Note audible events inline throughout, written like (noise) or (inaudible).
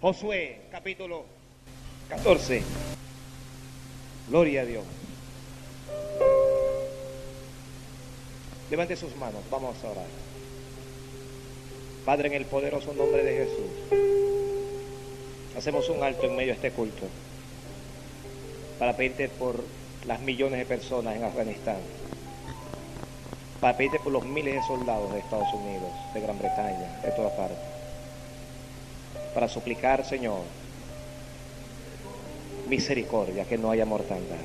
Josué, capítulo 14. Gloria a Dios. Levante sus manos, vamos a orar. Padre, en el poderoso nombre de Jesús, hacemos un alto en medio de este culto para pedirte por las millones de personas en Afganistán, para pedirte por los miles de soldados de Estados Unidos, de Gran Bretaña, de toda parte, para suplicar, Señor, misericordia, que no haya mortandad.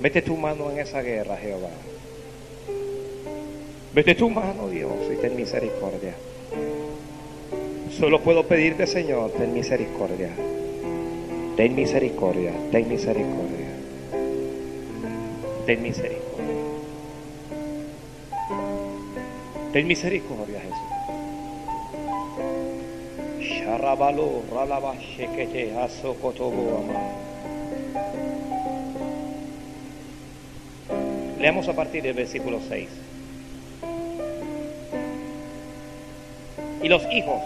Mete tu mano en esa guerra, Jehová. Mete tu mano, Dios, y ten misericordia. Solo puedo pedirte, Señor, ten misericordia. Ten misericordia, ten misericordia. Ten misericordia. Ten misericordia, Jesús. Sharabalo, ralaba, shekete. Leamos a partir del versículo 6. Y los hijos,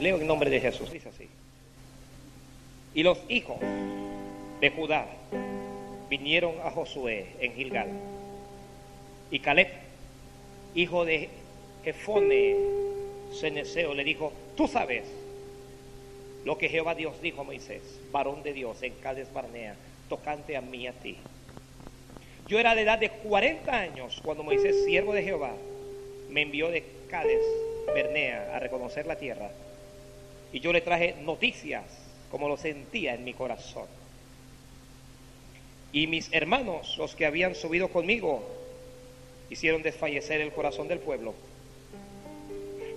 leo en nombre de Jesús, dice así. Y los hijos de Judá vinieron a Josué en Gilgal. Y Caleb, hijo de Jefone Ceneseo, le dijo, tú sabes lo que Jehová Dios dijo a Moisés, varón de Dios en Cades Barnea, tocante a mí y a ti. Yo era de edad de 40 años cuando Moisés, siervo de Jehová, me envió de Cades Bernea a reconocer la tierra. Y yo le traje noticias como lo sentía en mi corazón. Y mis hermanos, los que habían subido conmigo, hicieron desfallecer el corazón del pueblo.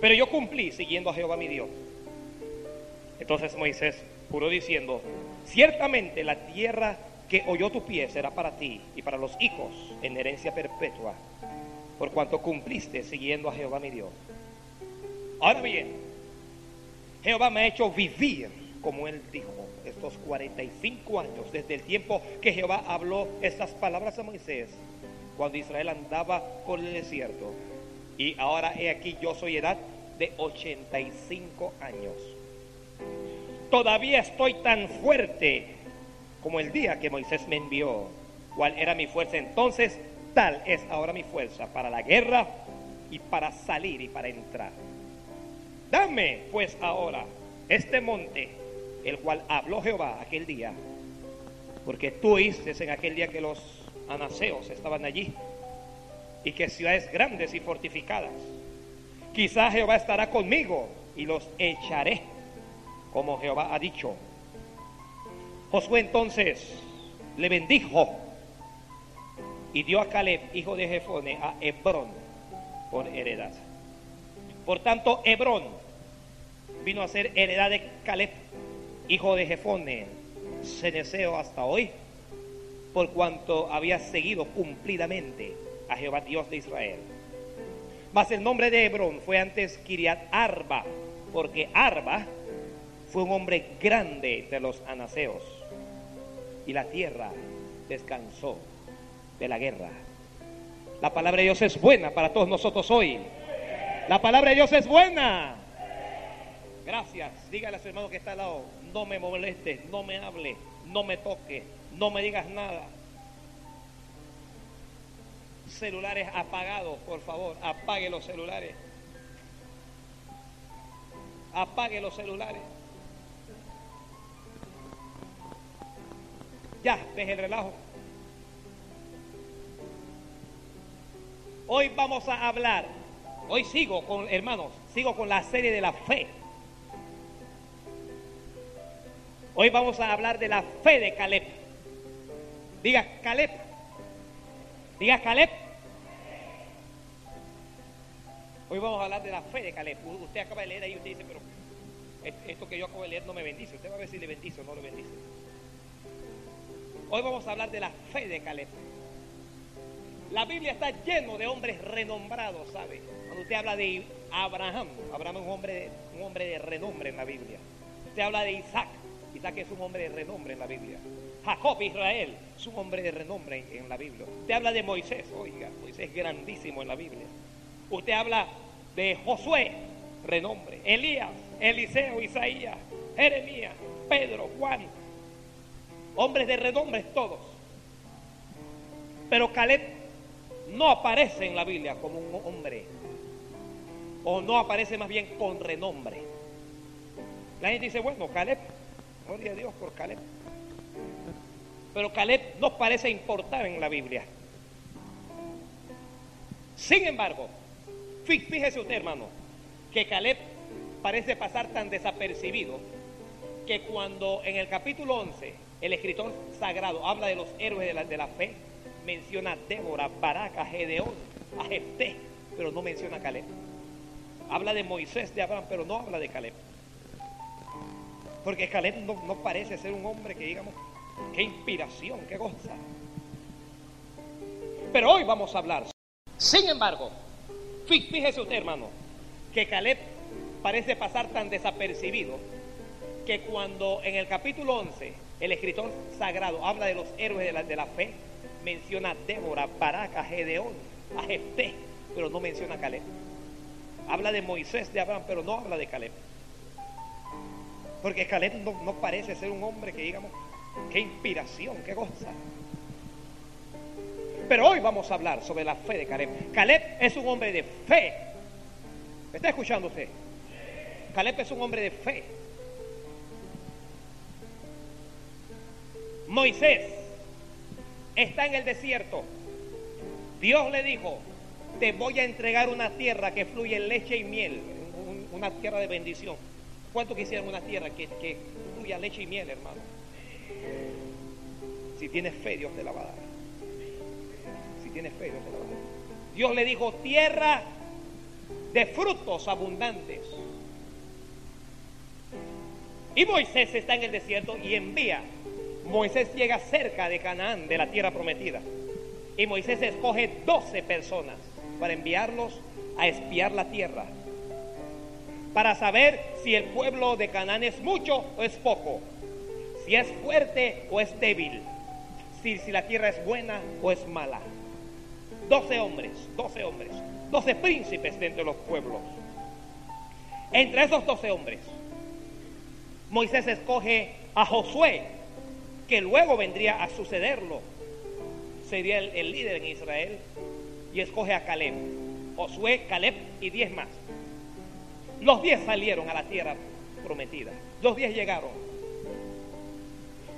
Pero yo cumplí siguiendo a Jehová mi Dios. Entonces Moisés juró diciendo, ciertamente la tierra que oyó tu pie será para ti y para los hijos en herencia perpetua, por cuanto cumpliste siguiendo a Jehová mi Dios. Ahora bien, Jehová me ha hecho vivir, como él dijo, estos 45 años, desde el tiempo que Jehová habló estas palabras a Moisés, cuando Israel andaba por el desierto. Y ahora he aquí, yo soy edad de 85 años. Todavía estoy tan fuerte como el día que Moisés me envió. ¿Cuál era mi fuerza entonces? Tal es ahora mi fuerza para la guerra y para salir y para entrar. Dame pues ahora este monte, el cual habló Jehová aquel día, porque tú oíste en aquel día que los anaseos estaban allí y que ciudades grandes y fortificadas. Quizá Jehová estará conmigo y los echaré, como Jehová ha dicho. Josué entonces le bendijo y dio a Caleb, hijo de Jefone, a Hebrón por heredad. Por tanto, Hebrón vino a ser heredad de Caleb, hijo de Jefone, ceneseo hasta hoy, por cuanto había seguido cumplidamente a Jehová Dios de Israel. Mas el nombre de Hebrón fue antes Kiriat Arba, porque Arba fue un hombre grande de los anaseos, y la tierra descansó de la guerra. La palabra de Dios es buena para todos nosotros hoy. La palabra de Dios es buena. Gracias. Dígale a su hermano que está al lado, no me moleste, no me hable, no me toque, no me digas nada. Celulares apagados, por favor, apague los celulares. Apague los celulares. Ya, deje el relajo. Hoy vamos a hablar, hoy sigo con, hermanos, sigo con la serie de la fe. Hoy vamos a hablar de la fe de Caleb. Diga Caleb. Diga Caleb. Hoy vamos a hablar de la fe de Caleb. Usted acaba de leer ahí y usted dice, pero esto que yo acabo de leer no me bendice. Usted va a ver si le bendice o no le bendice. Hoy vamos a hablar de la fe de Caleb. La Biblia está lleno de hombres renombrados, ¿sabe? Cuando usted habla de Abraham, Abraham es un hombre, un hombre de renombre en la Biblia. Usted habla de Isaac, Isaac es un hombre de renombre en la Biblia. Jacob, Israel, es un hombre de renombre en, en la Biblia. Usted habla de Moisés, oiga, Moisés es grandísimo en la Biblia. Usted habla de Josué, renombre. Elías, Eliseo, Isaías, Jeremías, Pedro, Juan, hombres de renombre todos. Pero Caleb no aparece en la Biblia como un hombre, o no aparece más bien con renombre. La gente dice, bueno, Caleb, gloria a Dios por Caleb. Pero Caleb no parece importar en la Biblia. Sin embargo, fíjese usted, hermano, que Caleb parece pasar tan desapercibido que cuando en el capítulo 11 el escritor sagrado habla de los héroes de la, de la fe, menciona a Débora, Baraca, Gedeón, a pero no menciona a Caleb. Habla de Moisés, de Abraham, pero no habla de Caleb. Porque Caleb no, no parece ser un hombre que digamos, qué inspiración, qué goza. Pero hoy vamos a hablar. Sin embargo, fíjese usted, hermano, que Caleb parece pasar tan desapercibido que cuando en el capítulo 11 el escritor sagrado habla de los héroes de la, de la fe, menciona a Débora, Baraca, Gedeón, a Jefté, pero no menciona a Caleb. Habla de Moisés, de Abraham, pero no habla de Caleb. Porque Caleb no, no parece ser un hombre que digamos, qué inspiración, qué goza. Pero hoy vamos a hablar sobre la fe de Caleb. Caleb es un hombre de fe. ¿Me está escuchando usted? Caleb es un hombre de fe. Moisés está en el desierto. Dios le dijo, te voy a entregar una tierra que fluye leche y miel, una tierra de bendición. ¿Cuánto quisieran una tierra que, que fluya leche y miel, hermano? Si tienes fe, Dios te la va a dar. Si tienes fe, Dios te la va a dar. Dios le dijo, tierra de frutos abundantes. Y Moisés está en el desierto y envía. Moisés llega cerca de Canaán, de la tierra prometida. Y Moisés escoge 12 personas para enviarlos a espiar la tierra. Para saber si el pueblo de Canaán es mucho o es poco. Si es fuerte o es débil. Si, si la tierra es buena o es mala. 12 hombres, 12 hombres, 12 príncipes de entre los pueblos. Entre esos 12 hombres, Moisés escoge a Josué, que luego vendría a sucederlo. Sería el, líder en Israel. Y escoge a Caleb. Josué, Caleb y 10 más. Los 10 salieron a la tierra prometida. Los 10 llegaron.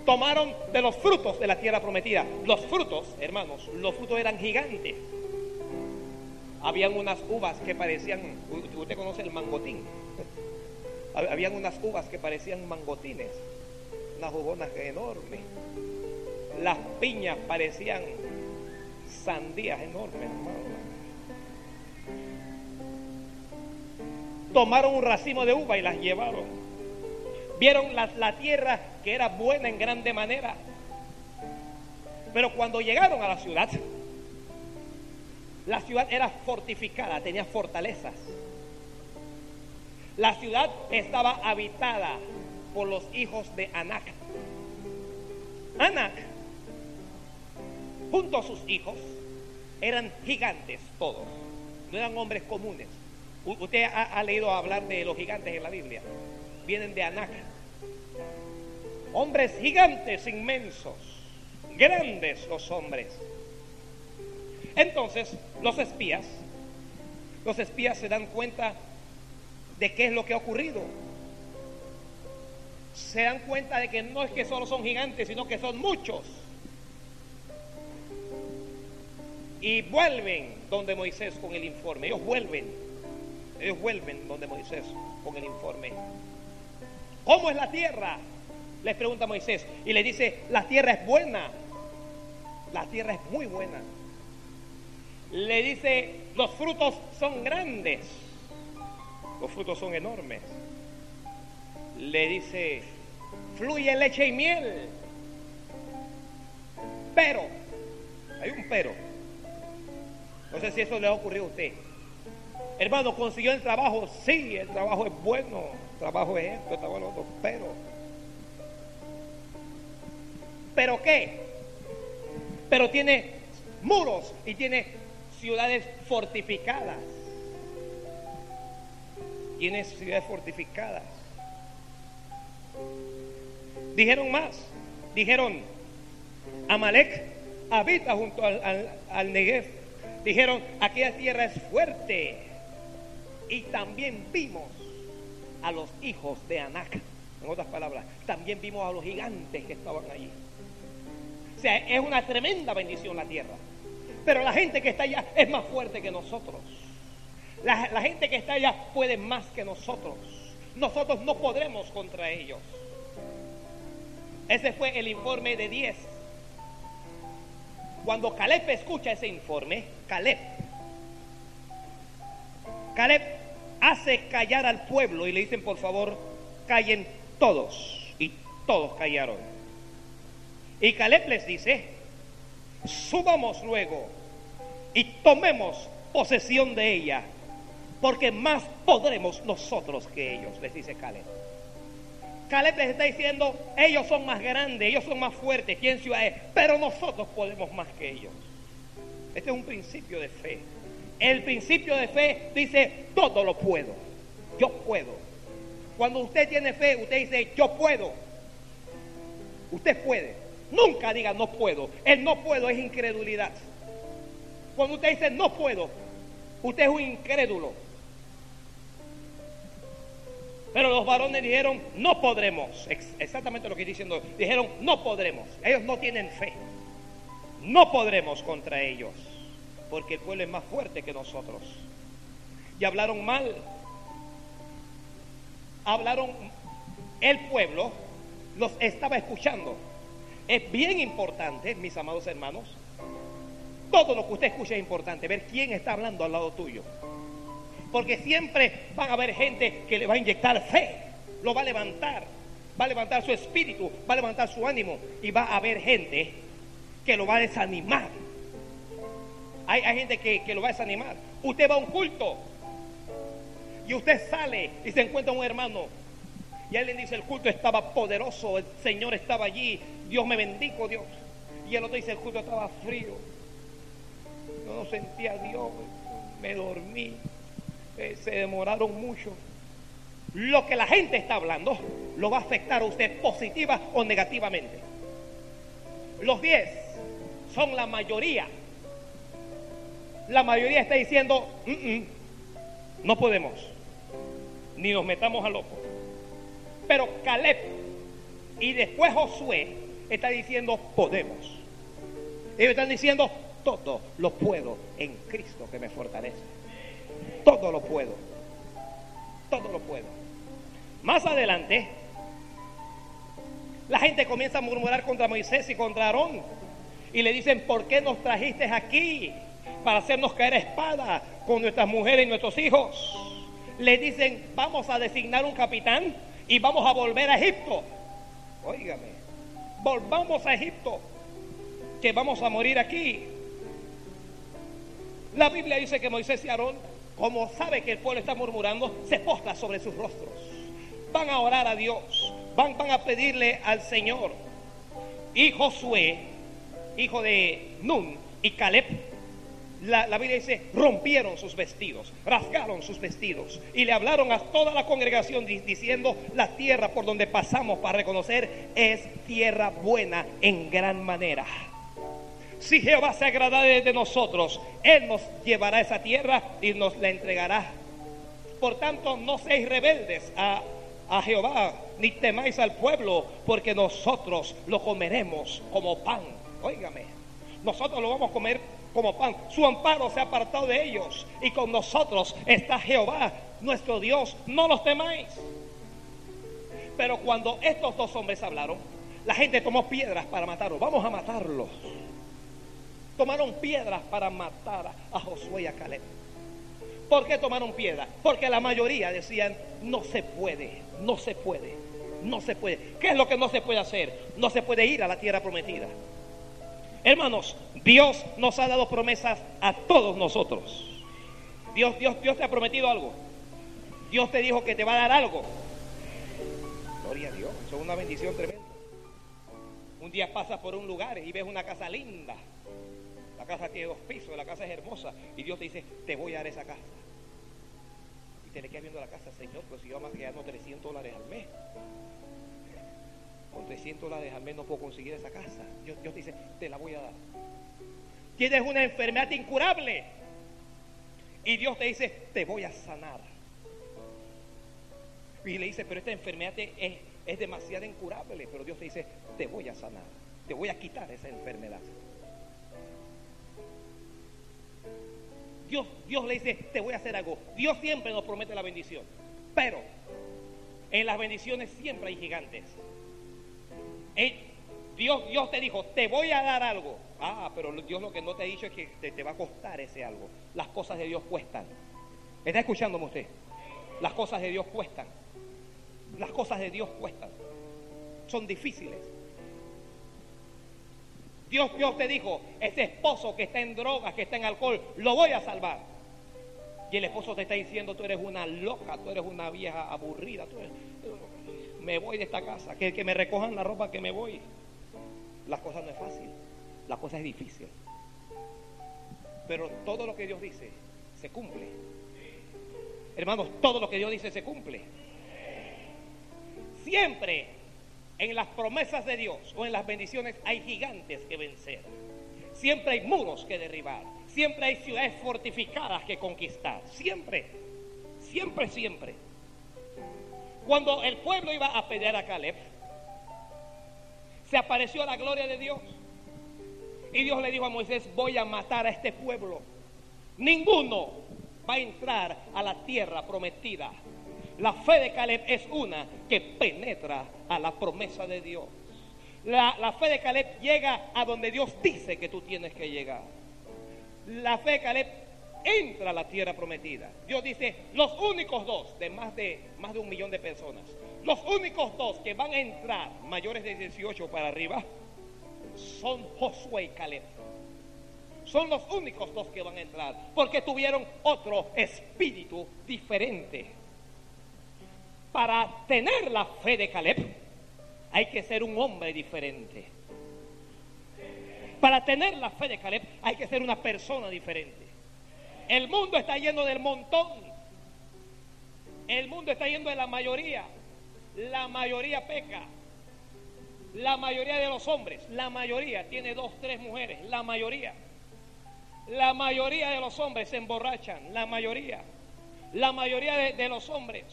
Tomaron de los frutos de la tierra prometida. Los frutos, hermanos, los frutos eran gigantes. Habían unas uvas que parecían, usted conoce el mangotín. (laughs) Habían unas uvas que parecían mangotines, unas jugonas enormes. Las piñas parecían sandías enormes, hermano. Tomaron un racimo de uva y las llevaron. Vieron la, la tierra que era buena en grande manera. Pero cuando llegaron a la ciudad, la ciudad era fortificada, tenía fortalezas. La ciudad estaba habitada por los hijos de Anac. Anac, junto a sus hijos, eran gigantes todos, no eran hombres comunes. Usted ha, ha, leído hablar de los gigantes en la Biblia. Vienen de Anac. Hombres gigantes, inmensos, grandes los hombres. Entonces, los espías, los espías se dan cuenta de qué es lo que ha ocurrido. Se dan cuenta de que no es que solo son gigantes, sino que son muchos. Y vuelven donde Moisés con el informe. Ellos vuelven. Ellos vuelven donde Moisés con el informe. ¿Cómo es la tierra? Les pregunta Moisés. Y le dice, la tierra es buena. La tierra es muy buena. Le dice, los frutos son grandes. Los frutos son enormes. Le dice, fluye leche y miel. Pero, hay un pero. No sé si eso le ha ocurrido a usted. Hermano, consiguió el trabajo. Sí, el trabajo es bueno. El trabajo es esto, el trabajo es otro. Pero, ¿pero qué? Pero tiene muros y tiene ciudades fortificadas. Tiene ciudades fortificadas. Dijeron más. Dijeron, Amalek habita junto al, al, Negev. Dijeron, aquella tierra es fuerte. Y también vimos a los hijos de Anac. En otras palabras, también vimos a los gigantes que estaban allí. O sea, es una tremenda bendición la tierra. Pero la gente que está allá es más fuerte que nosotros. La gente que está allá puede más que nosotros. Nosotros no podremos contra ellos. Ese fue el informe de 10. Cuando Caleb escucha ese informe, Caleb, Caleb hace callar al pueblo y le dicen, por favor, callen todos. Y todos callaron. Y Caleb les dice, subamos luego y tomemos posesión de ella, porque más podremos nosotros que ellos, les dice Caleb. Caleb les está diciendo, ellos son más grandes, ellos son más fuertes, ¿quién ciudad es? Pero nosotros podemos más que ellos. Este es un principio de fe. El principio de fe dice, todo lo puedo, yo puedo. Cuando usted tiene fe, usted dice, yo puedo. Usted puede. Nunca diga no puedo. El no puedo es incredulidad. Cuando usted dice no puedo, usted es un incrédulo. Pero los varones dijeron, no podremos. Exactamente lo que estoy diciendo. Dijeron, no podremos. Ellos no tienen fe. No podremos contra ellos. Porque el pueblo es más fuerte que nosotros. Y hablaron mal. Hablaron, el pueblo los estaba escuchando. Es bien importante, mis amados hermanos. Todo lo que usted escucha es importante. Ver quién está hablando al lado tuyo. Porque siempre van a haber gente que le va a inyectar fe, lo va a levantar, va a levantar su espíritu, va a levantar su ánimo y va a haber gente que lo va a desanimar. Hay, gente que, que lo va a desanimar. Usted va a un culto y usted sale y se encuentra un hermano y él le dice, el culto estaba poderoso, el Señor estaba allí, Dios me bendijo, Dios. Y el otro dice, el culto estaba frío. No, no sentía a Dios, me dormí. Eh, se demoraron mucho. Lo que la gente está hablando lo va a afectar a usted positiva o negativamente. Los 10 son la mayoría. La mayoría está diciendo, "Mm, mm, no podemos, ni nos metamos a loco. Pero Caleb y después Josué está diciendo, podemos. Ellos están diciendo, todo lo puedo en Cristo que me fortalece. Todo lo puedo. Todo lo puedo. Más adelante, la gente comienza a murmurar contra Moisés y contra Aarón. Y le dicen, ¿por qué nos trajiste aquí? Para hacernos caer espada con nuestras mujeres y nuestros hijos. Le dicen, vamos a designar un capitán y vamos a volver a Egipto. Óigame, volvamos a Egipto, que vamos a morir aquí. La Biblia dice que Moisés y Aarón, como sabe que el pueblo está murmurando, se postra sobre sus rostros. Van a orar a Dios, van, van a pedirle al Señor. Y Josué, hijo de Nun, y Caleb, la, la, Biblia dice, rompieron sus vestidos, rasgaron sus vestidos y le hablaron a toda la congregación diciendo, la tierra por donde pasamos para reconocer es tierra buena en gran manera. Si Jehová se agrada de nosotros, Él nos llevará a esa tierra y nos la entregará. Por tanto, no seáis rebeldes a, a Jehová, ni temáis al pueblo, porque nosotros lo comeremos como pan. Óigame, nosotros lo vamos a comer como pan. Su amparo se ha apartado de ellos y con nosotros está Jehová, nuestro Dios. No los temáis. Pero cuando estos dos hombres hablaron, la gente tomó piedras para matarlos. Vamos a matarlos. Tomaron piedras para matar a Josué y a Caleb. ¿Por qué tomaron piedras? Porque la mayoría decían, no se puede, no se puede, no se puede. ¿Qué es lo que no se puede hacer? No se puede ir a la tierra prometida. Hermanos, Dios nos ha dado promesas a todos nosotros. Dios, Dios, Dios te ha prometido algo. Dios te dijo que te va a dar algo. Gloria a Dios, eso es una bendición tremenda. Un día pasas por un lugar y ves una casa linda. La casa tiene dos pisos, la casa es hermosa. Y Dios te dice, te voy a dar esa casa. Y te le quedas viendo la casa, Señor, pues si yo más que 300 dólares al mes. Con 100 dólares al mes no puedo conseguir esa casa. Dios, Dios te dice, te la voy a dar. Tienes una enfermedad incurable. Y Dios te dice, te voy a sanar. Y le dice, pero esta enfermedad es, es demasiado incurable. Pero Dios te dice, te voy a sanar. Te voy a quitar esa enfermedad. Dios, Dios le dice, te voy a hacer algo. Dios siempre nos promete la bendición. Pero en las bendiciones siempre hay gigantes. Dios, Dios te dijo, te voy a dar algo. Ah, pero Dios lo que no te ha dicho es que te, va a costar ese algo. Las cosas de Dios cuestan. ¿Está escuchándome usted? Las cosas de Dios cuestan. Las cosas de Dios cuestan. Son difíciles. Dios, Dios te dijo, ese esposo que está en drogas, que está en alcohol, lo voy a salvar. Y el esposo te está diciendo, tú eres una loca, tú eres una vieja aburrida, tú me voy de esta casa, que, que me recojan la ropa que me voy. Las cosas no es fácil, la cosa es difícil. Pero todo lo que Dios dice se cumple. Hermanos, todo lo que Dios dice se cumple. Siempre en las promesas de Dios o en las bendiciones hay gigantes que vencer. Siempre hay muros que derribar. Siempre hay ciudades fortificadas que conquistar. Siempre, siempre, siempre. Cuando el pueblo iba a pelear a Caleb, se apareció la gloria de Dios. Y Dios le dijo a Moisés, voy a matar a este pueblo. Ninguno va a entrar a la tierra prometida. La fe de Caleb es una que penetra a la promesa de Dios. La, la, fe de Caleb llega a donde Dios dice que tú tienes que llegar. La fe de Caleb entra a la tierra prometida. Dios dice, los únicos dos de más de, más de un millón de personas, los únicos dos que van a entrar mayores de 18 para arriba, son Josué y Caleb. Son los únicos dos que van a entrar, porque tuvieron otro espíritu diferente. Para tener la fe de Caleb, hay que ser un hombre diferente. Para tener la fe de Caleb, hay que ser una persona diferente. El mundo está yendo del montón. El mundo está yendo de la mayoría. La mayoría peca. La mayoría de los hombres, la mayoría tiene dos, tres mujeres, la mayoría. La mayoría de los hombres se emborrachan, la mayoría. La mayoría de, los hombres,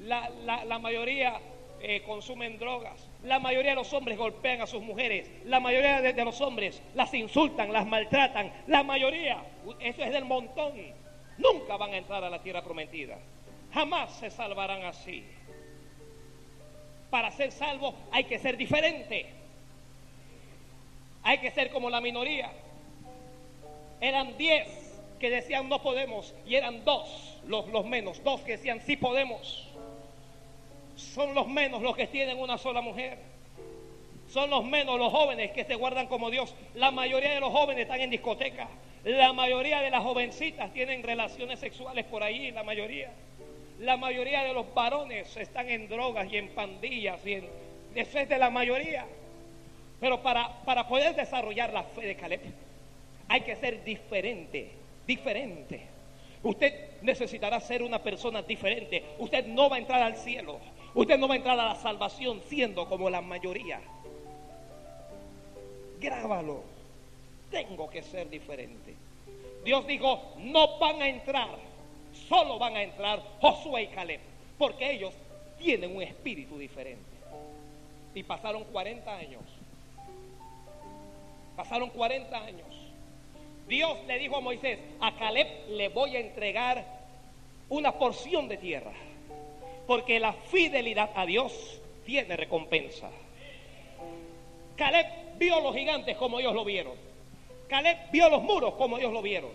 la, mayoría eh, consumen drogas. La mayoría de los hombres golpean a sus mujeres. La mayoría de, los hombres las insultan, las maltratan. La mayoría, eso es del montón. Nunca van a entrar a la tierra prometida. Jamás se salvarán así. Para ser salvo hay que ser diferente. Hay que ser como la minoría. Eran diez que decían no podemos y eran dos los, los menos, dos que decían sí podemos son los menos los que tienen una sola mujer. Son los menos los jóvenes que se guardan como Dios. La mayoría de los jóvenes están en discoteca. La mayoría de las jovencitas tienen relaciones sexuales por ahí, la mayoría. La mayoría de los varones están en drogas y en pandillas y en... Eso es de la mayoría. Pero para, para poder desarrollar la fe de Caleb hay que ser diferente, diferente. Usted necesitará ser una persona diferente. Usted no va a entrar al cielo Usted no va a entrar a la salvación siendo como la mayoría. Grábalo. Tengo que ser diferente. Dios dijo, no van a entrar, solo van a entrar Josué y Caleb, porque ellos tienen un espíritu diferente. Y pasaron 40 años. Pasaron 40 años. Dios le dijo a Moisés, a Caleb le voy a entregar una porción de tierra porque la fidelidad a Dios tiene recompensa. Caleb vio los gigantes como ellos lo vieron. Caleb vio los muros como ellos lo vieron.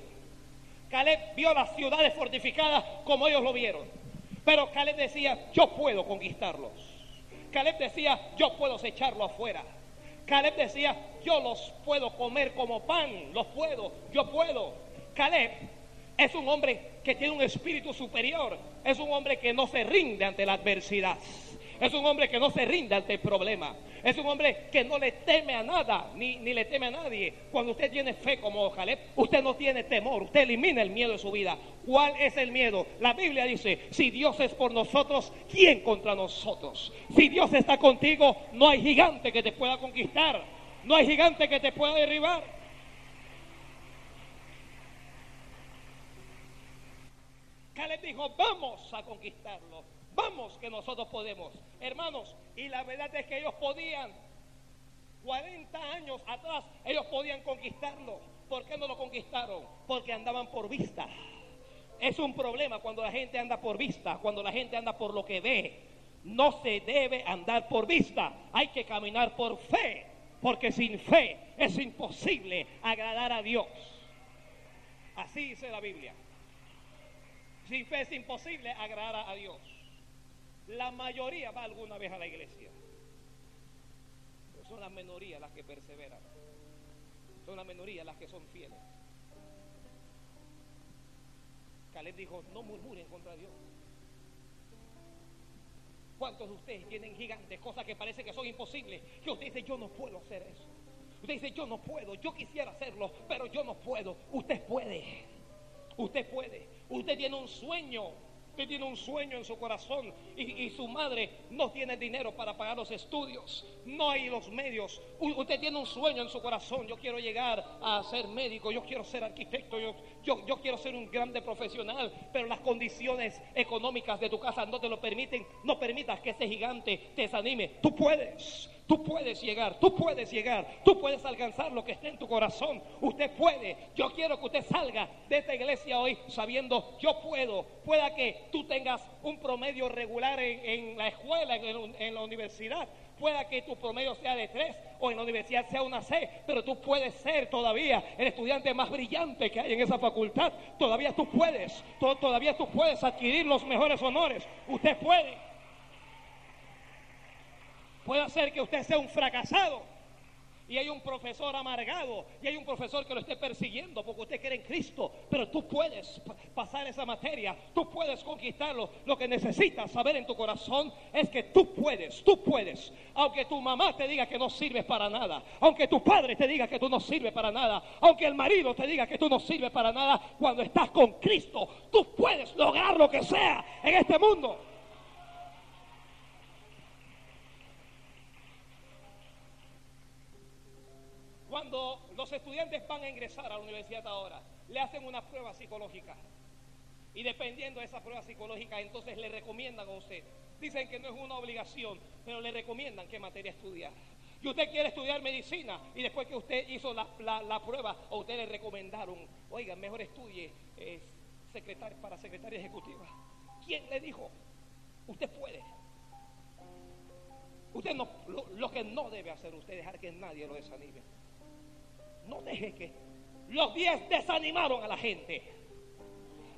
Caleb vio las ciudades fortificadas como ellos lo vieron. Pero Caleb decía, yo puedo conquistarlos. Caleb decía, yo puedo echarlos afuera. Caleb decía, yo los puedo comer como pan, los puedo, yo puedo. Caleb es un hombre que tiene un espíritu superior. Es un hombre que no se rinde ante la adversidad. Es un hombre que no se rinde ante el problema. Es un hombre que no le teme a nada, ni, ni le teme a nadie. Cuando usted tiene fe como Caleb, usted no tiene temor. Usted elimina el miedo de su vida. ¿Cuál es el miedo? La Biblia dice, si Dios es por nosotros, ¿quién contra nosotros? Si Dios está contigo, no hay gigante que te pueda conquistar. No hay gigante que te pueda derribar. Caleb dijo, vamos a conquistarlo, vamos que nosotros podemos. Hermanos, y la verdad es que ellos podían, 40 años atrás, ellos podían conquistarlo. ¿Por qué no lo conquistaron? Porque andaban por vista. Es un problema cuando la gente anda por vista, cuando la gente anda por lo que ve. No se debe andar por vista, hay que caminar por fe, porque sin fe es imposible agradar a Dios. Así dice la Biblia. Sin fe es imposible agradar a Dios. La mayoría va alguna vez a la iglesia. Pero son las minorías las que perseveran. Son las minorías las que son fieles. Caleb dijo, no murmuren contra Dios. ¿Cuántos de ustedes tienen gigantes, cosas que parece que son imposibles? Que usted dice, yo no puedo hacer eso. Usted dice, yo no puedo, yo quisiera hacerlo, pero yo no puedo. Usted puede. Usted puede. Usted tiene un sueño. Usted tiene un sueño en su corazón y, su madre no tiene dinero para pagar los estudios. No hay los medios. usted tiene un sueño en su corazón. Yo quiero llegar a ser médico. Yo quiero ser arquitecto. Yo, yo, quiero ser un grande profesional. Pero las condiciones económicas de tu casa no te lo permiten. No permitas que ese gigante te desanime. Tú puedes. Tú puedes llegar, tú puedes llegar, tú puedes alcanzar lo que esté en tu corazón. Usted puede. Yo quiero que usted salga de esta iglesia hoy sabiendo, yo puedo. Pueda que tú tengas un promedio regular en, la escuela, en la universidad. Pueda que tu promedio sea de tres o en la universidad sea una C, pero tú puedes ser todavía el estudiante más brillante que hay en esa facultad. Todavía tú puedes, todavía tú puedes adquirir los mejores honores. Usted puede. Puede ser que usted sea un fracasado y hay un profesor amargado y hay un profesor que lo esté persiguiendo porque usted cree en Cristo, pero tú puedes pasar esa materia, tú puedes conquistarlo. Lo que necesitas saber en tu corazón es que tú puedes, tú puedes. Aunque tu mamá te diga que no sirves para nada, aunque tu padre te diga que tú no sirves para nada, aunque el marido te diga que tú no sirves para nada, cuando estás con Cristo, tú puedes lograr lo que sea en este mundo. Cuando los estudiantes van a ingresar a la universidad ahora, le hacen una prueba psicológica. Y dependiendo de esa prueba psicológica, entonces le recomiendan a usted. Dicen que no es una obligación, pero le recomiendan qué materia estudiar. Y usted quiere estudiar medicina y después que usted hizo la, prueba, a usted le recomendaron, oiga, mejor estudie eh, para secretaria ejecutiva. ¿Quién le dijo? Usted puede. Usted no, lo que no debe hacer usted dejar que nadie lo desanime. No deje que los diez desanimaron a la gente.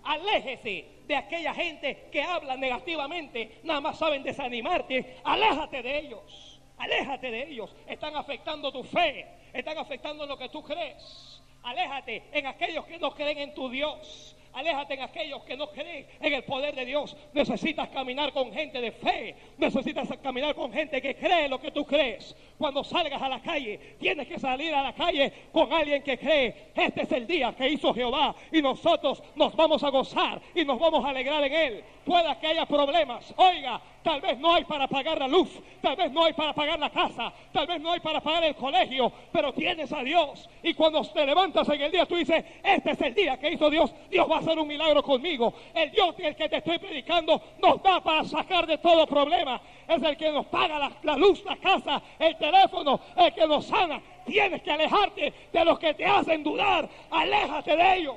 Aléjese de aquella gente que habla negativamente, nada más saben desanimarte. Aléjate de ellos. Aléjate de ellos. Están afectando tu fe. Están afectando lo que tú crees. Aléjate en aquellos que no creen en tu Dios. Aléjate en aquellos que no creen en el poder de Dios. Necesitas caminar con gente de fe. Necesitas caminar con gente que cree lo que tú crees. Cuando salgas a la calle, tienes que salir a la calle con alguien que cree. Este es el día que hizo Jehová y nosotros nos vamos a gozar y nos vamos a alegrar en él. Pueda que haya problemas. Oiga, tal vez no hay para pagar la luz, tal vez no hay para pagar la casa, tal vez no hay para pagar el colegio, pero tienes a Dios. Y cuando te levantas en el día, tú dices, este es el día que hizo Dios. Dios va a hacer un milagro conmigo. El Dios el que te estoy predicando nos da para sacar de todo problema. Es el que nos paga la, luz, la casa, el teléfono, el que nos sana. Tienes que alejarte de los que te hacen dudar. Aléjate de ellos.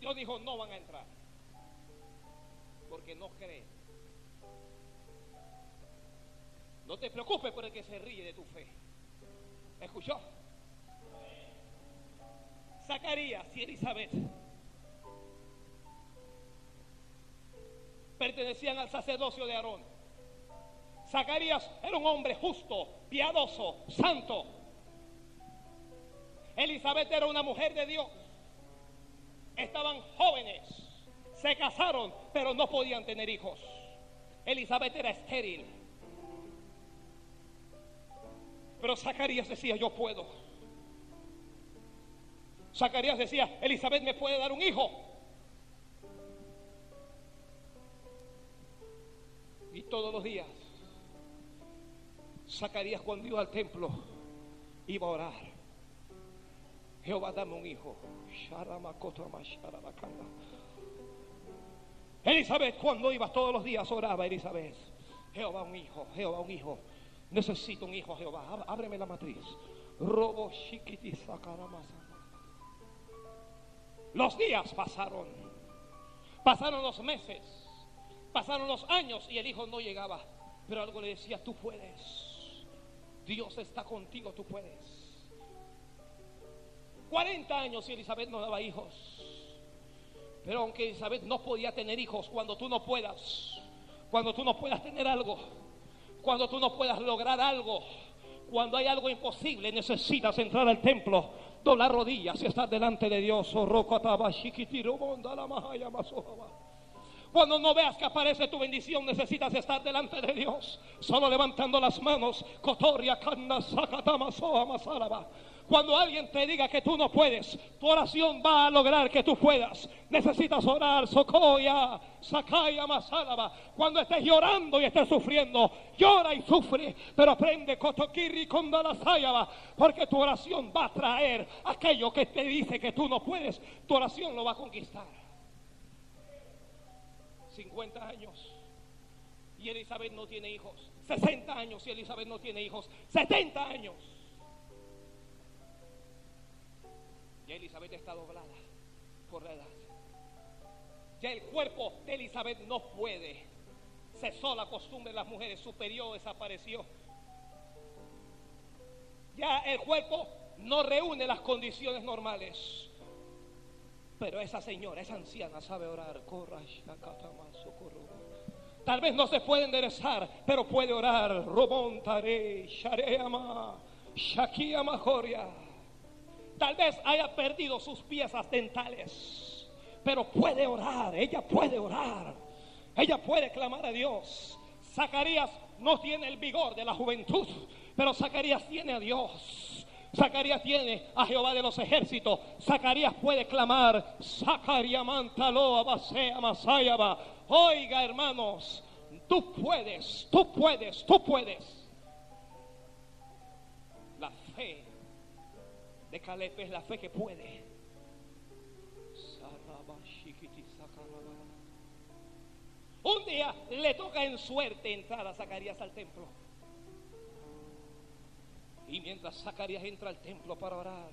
Dios dijo, no van a entrar. Porque no creen. No te preocupes por el que se ríe de tu fe. ¿Escuchó? Zacarías y Elizabeth pertenecían al sacerdocio de Aarón. Zacarías era un hombre justo, piadoso, santo. Elizabeth era una mujer de Dios. estaban jóvenes, se casaron, pero no podían tener hijos. Elizabeth era estéril. Pero Zacarías decía, yo puedo. Zacarías decía, Elizabeth me puede dar un hijo. Y todos los días, Zacarías cuando iba al templo, iba a orar. Jehová, dame un hijo. Elizabeth, cuando iba todos los días, oraba Elizabeth. Jehová, un hijo, Jehová, un hijo. Necesito un hijo, Jehová. Ábreme la matriz. Robo Los días pasaron. Pasaron los meses. Pasaron los años y el hijo no llegaba. Pero algo le decía, tú puedes. Dios está contigo, tú puedes. 40 años y Elizabeth no daba hijos. Pero aunque Elizabeth no podía tener hijos, cuando tú no puedas, cuando tú no puedas tener algo, cuando tú no puedas lograr algo, cuando hay algo imposible, necesitas entrar al templo, doblar rodillas y estar delante de Dios. Oh, cuando no veas que aparece tu bendición, necesitas estar delante de Dios. Solo levantando las manos. Cuando alguien te diga que tú no puedes, tu oración va a lograr que tú puedas. Necesitas orar. Socoya, Sakaya, Masalaba. Cuando estés llorando y estés sufriendo, llora y sufre. Pero aprende Kotokiri Kondalasayaba. Porque tu oración va a traer aquello que te dice que tú no puedes. Tu oración lo va a conquistar. 50 años y Elizabeth no tiene hijos. 60 años y Elizabeth no tiene hijos. 70 años. Ya Elizabeth está doblada por la edad. Ya el cuerpo de Elizabeth no puede. Cesó la costumbre de las mujeres. Su periodo desapareció. Ya el cuerpo no reúne las condiciones normales. Pero esa señora, esa anciana sabe orar. Tal vez no se puede enderezar, pero puede orar. Robontare, Shareama, Shakiama Joria. Tal vez haya perdido sus piezas dentales, pero puede orar. Ella puede orar. Ella puede clamar a Dios. Zacarías no tiene el vigor de la juventud, pero Zacarías tiene a Dios. Zacarías tiene a Jehová de los ejércitos. Zacarías puede clamar. Zacarías mantalo abasea masayaba. Oiga, hermanos, tú puedes, tú puedes, tú puedes. La fe de es la fe que puede. Un día le toca en suerte entrar a Zacarías al templo. Y mientras Zacarías entra al templo para orar,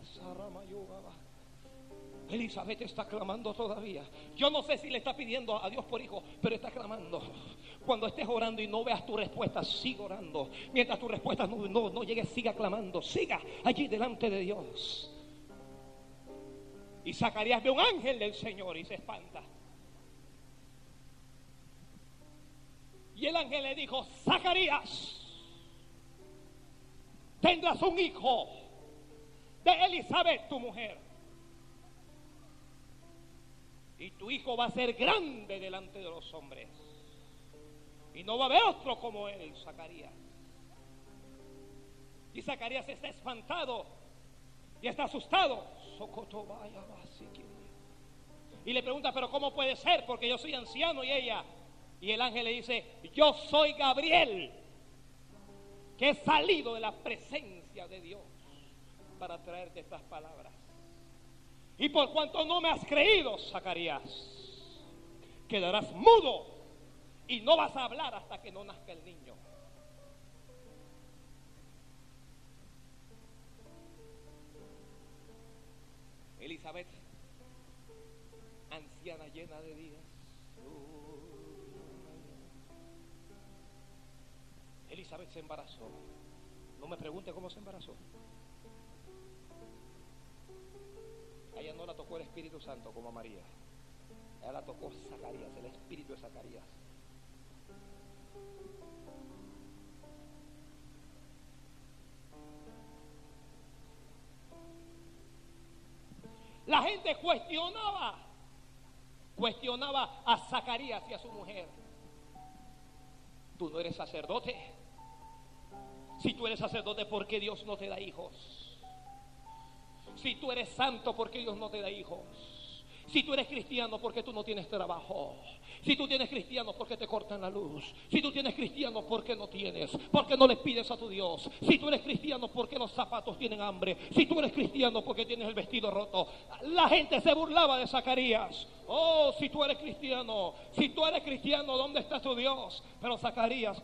Elizabeth está clamando todavía. Yo no sé si le está pidiendo a Dios por hijo, pero está clamando. Cuando estés orando y no veas tu respuesta, siga orando. Mientras tu respuesta no, no, no llegue, siga clamando. Siga allí delante de Dios. Y Zacarías ve un ángel del Señor y se espanta. Y el ángel le dijo, Zacarías tendrás un hijo de Elizabeth, tu mujer. Y tu hijo va a ser grande delante de los hombres. Y no va a haber otro como él, Zacarías. Y Zacarías está espantado y está asustado. Y le pregunta, pero ¿cómo puede ser? Porque yo soy anciano y ella. Y el ángel le dice, yo soy Gabriel que he salido de la presencia de Dios para traerte estas palabras. Y por cuanto no me has creído, Zacarías, quedarás mudo y no vas a hablar hasta que no nazca el niño. Elizabeth, anciana llena de días. Elizabeth se embarazó. No me pregunte cómo se embarazó. A ella no la tocó el Espíritu Santo como a María. A ella la tocó Zacarías, el Espíritu de Zacarías. La gente cuestionaba cuestionaba a Zacarías y a su mujer. Tú no eres sacerdote. Si tú eres sacerdote, ¿por qué Dios no te da hijos? Si tú eres santo, ¿por qué Dios no te da hijos? Si tú eres cristiano, ¿por qué tú no tienes trabajo? Si tú tienes cristiano, ¿por qué te cortan la luz? Si tú tienes cristiano, ¿por qué no tienes? ¿Por qué no le pides a tu Dios? Si tú eres cristiano, ¿por qué los zapatos tienen hambre? Si tú eres cristiano, ¿por qué tienes el vestido roto? La gente se burlaba de Zacarías. Oh, si tú eres cristiano, si tú eres cristiano, ¿dónde está tu Dios? Pero Zacarías,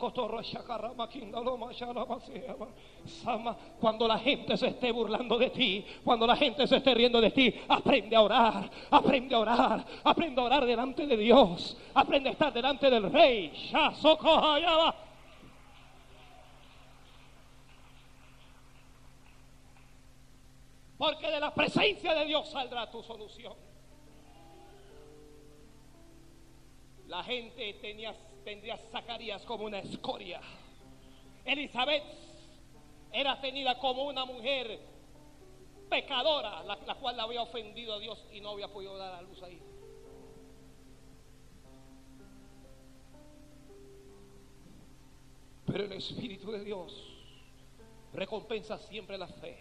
cuando la gente se esté burlando de ti, cuando la gente se esté riendo de ti, aprende a orar, aprende a orar, aprende a orar delante de Dios, aprende a estar delante del Rey. Porque de la presencia de Dios saldrá tu solución. La gente tenía, tendría Zacarías como una escoria. Elizabeth era tenida como una mujer pecadora, la, la, cual la había ofendido a Dios y no había podido dar a luz ahí. Pero el Espíritu de Dios recompensa siempre la fe.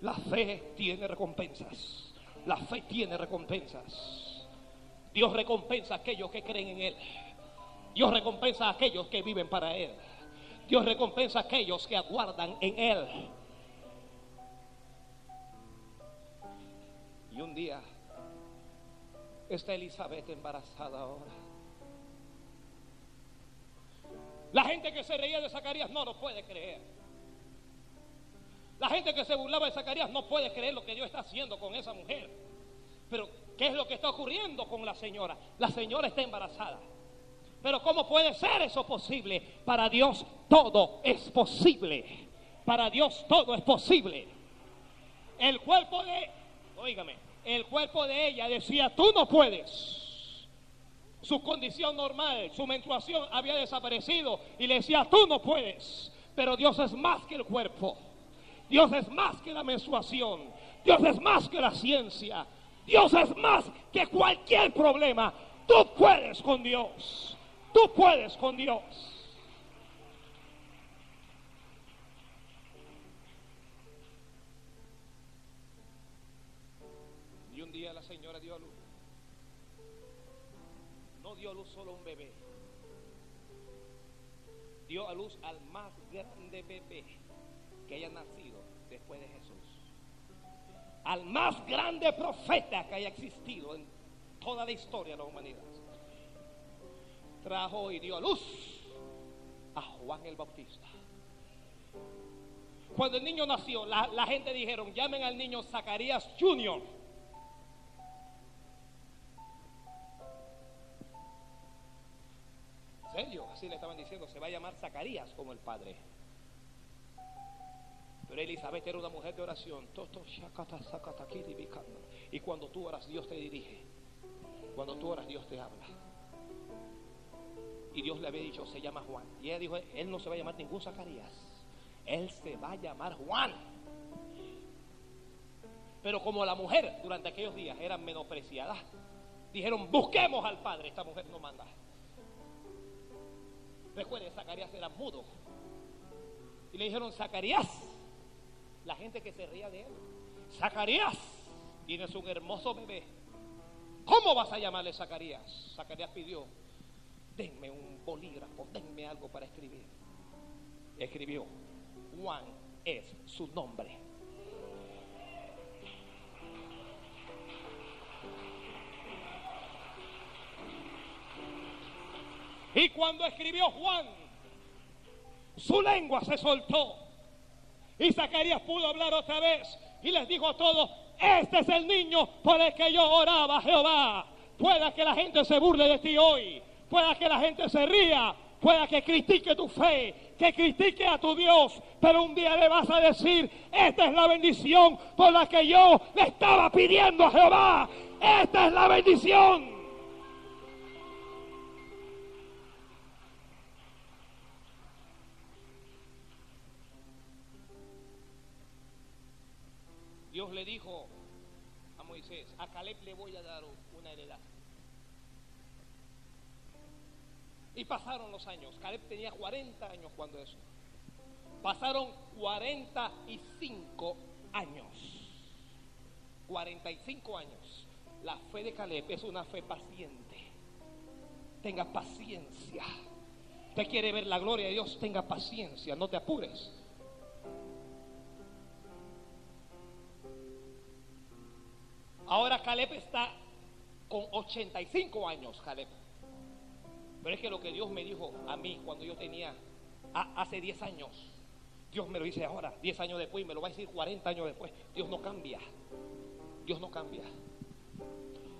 La fe tiene recompensas. La fe tiene recompensas. Dios recompensa a aquellos que creen en Él. Dios recompensa a aquellos que viven para Él. Dios recompensa a aquellos que aguardan en Él. Y un día está Elizabeth embarazada ahora. La gente que se reía de Zacarías no lo puede creer. La gente que se burlaba de Zacarías no puede creer lo que Dios está haciendo con esa mujer. Pero, ¿qué es lo que está ocurriendo con la señora? La señora está embarazada. Pero ¿cómo puede ser eso posible? Para Dios todo es posible. Para Dios todo es posible. El cuerpo de, oígame, el cuerpo de ella decía, tú no puedes. Su condición normal, su menstruación había desaparecido y le decía, tú no puedes. Pero Dios es más que el cuerpo. Dios es más que la menstruación. Dios es más que la ciencia. Dios es más que cualquier problema. Tú puedes con Dios. Tú puedes con Dios. Y un día la señora dio a luz. No dio a luz solo un bebé. Dio a luz al más grande bebé que haya nacido al más grande profeta que haya existido en toda la historia de la humanidad. Trajo y dio luz a Juan el Bautista. Cuando el niño nació, la, la gente dijeron, llamen al niño Zacarías Junior. ¿En serio? Así le estaban diciendo, se va a llamar Zacarías como el padre. Pero Elizabeth era una mujer de oración. Y cuando tú oras, Dios te dirige. Cuando tú oras, Dios te habla. Y Dios le había dicho, se llama Juan. Y ella dijo, él no se va a llamar ningún Zacarías. Él se va a llamar Juan. Pero como la mujer durante aquellos días era menospreciada, dijeron, busquemos al Padre. Esta mujer no manda. Recuerde, Zacarías era mudo. Y le dijeron, Zacarías, la gente que se ría de él. Zacarías, tienes un hermoso bebé. ¿Cómo vas a llamarle Zacarías? Zacarías pidió, denme un bolígrafo, denme algo para escribir. Escribió, Juan es su nombre. Y cuando escribió Juan, su lengua se soltó y Zacarías pudo hablar otra vez y les dijo a todos, este es el niño por el que yo oraba Jehová. Pueda que la gente se burle de ti hoy, pueda que la gente se ría, pueda que critique tu fe, que critique a tu Dios, pero un día le vas a decir, esta es la bendición por la que yo le estaba pidiendo a Jehová, esta es la bendición. Dios le dijo a Moisés, a Caleb le voy a dar una heredad. Y pasaron los años. Caleb tenía 40 años cuando eso. Pasaron 45 años. 45 años. La fe de Caleb es una fe paciente. Tenga paciencia. Usted quiere ver la gloria de Dios, tenga paciencia, no te apures. Ahora Caleb está con 85 años, Caleb. Pero es que lo que Dios me dijo a mí cuando yo tenía hace 10 años, Dios me lo dice ahora, 10 años después, y me lo va a decir 40 años después. Dios no cambia. Dios no cambia.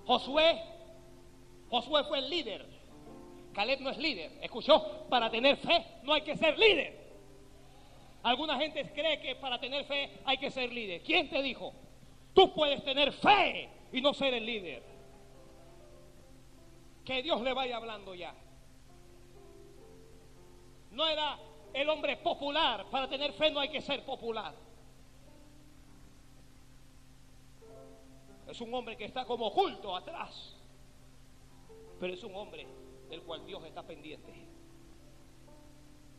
Josué, Josué fue el líder. Caleb no es líder. Escuchó, para tener fe no hay que ser líder. Alguna gente cree que para tener fe hay que ser líder. ¿Quién te dijo? Tú puedes tener fe y no ser el líder. Que Dios le vaya hablando ya. No era el hombre popular. Para tener fe no hay que ser popular. Es un hombre que está como oculto atrás. Pero es un hombre del cual Dios está pendiente.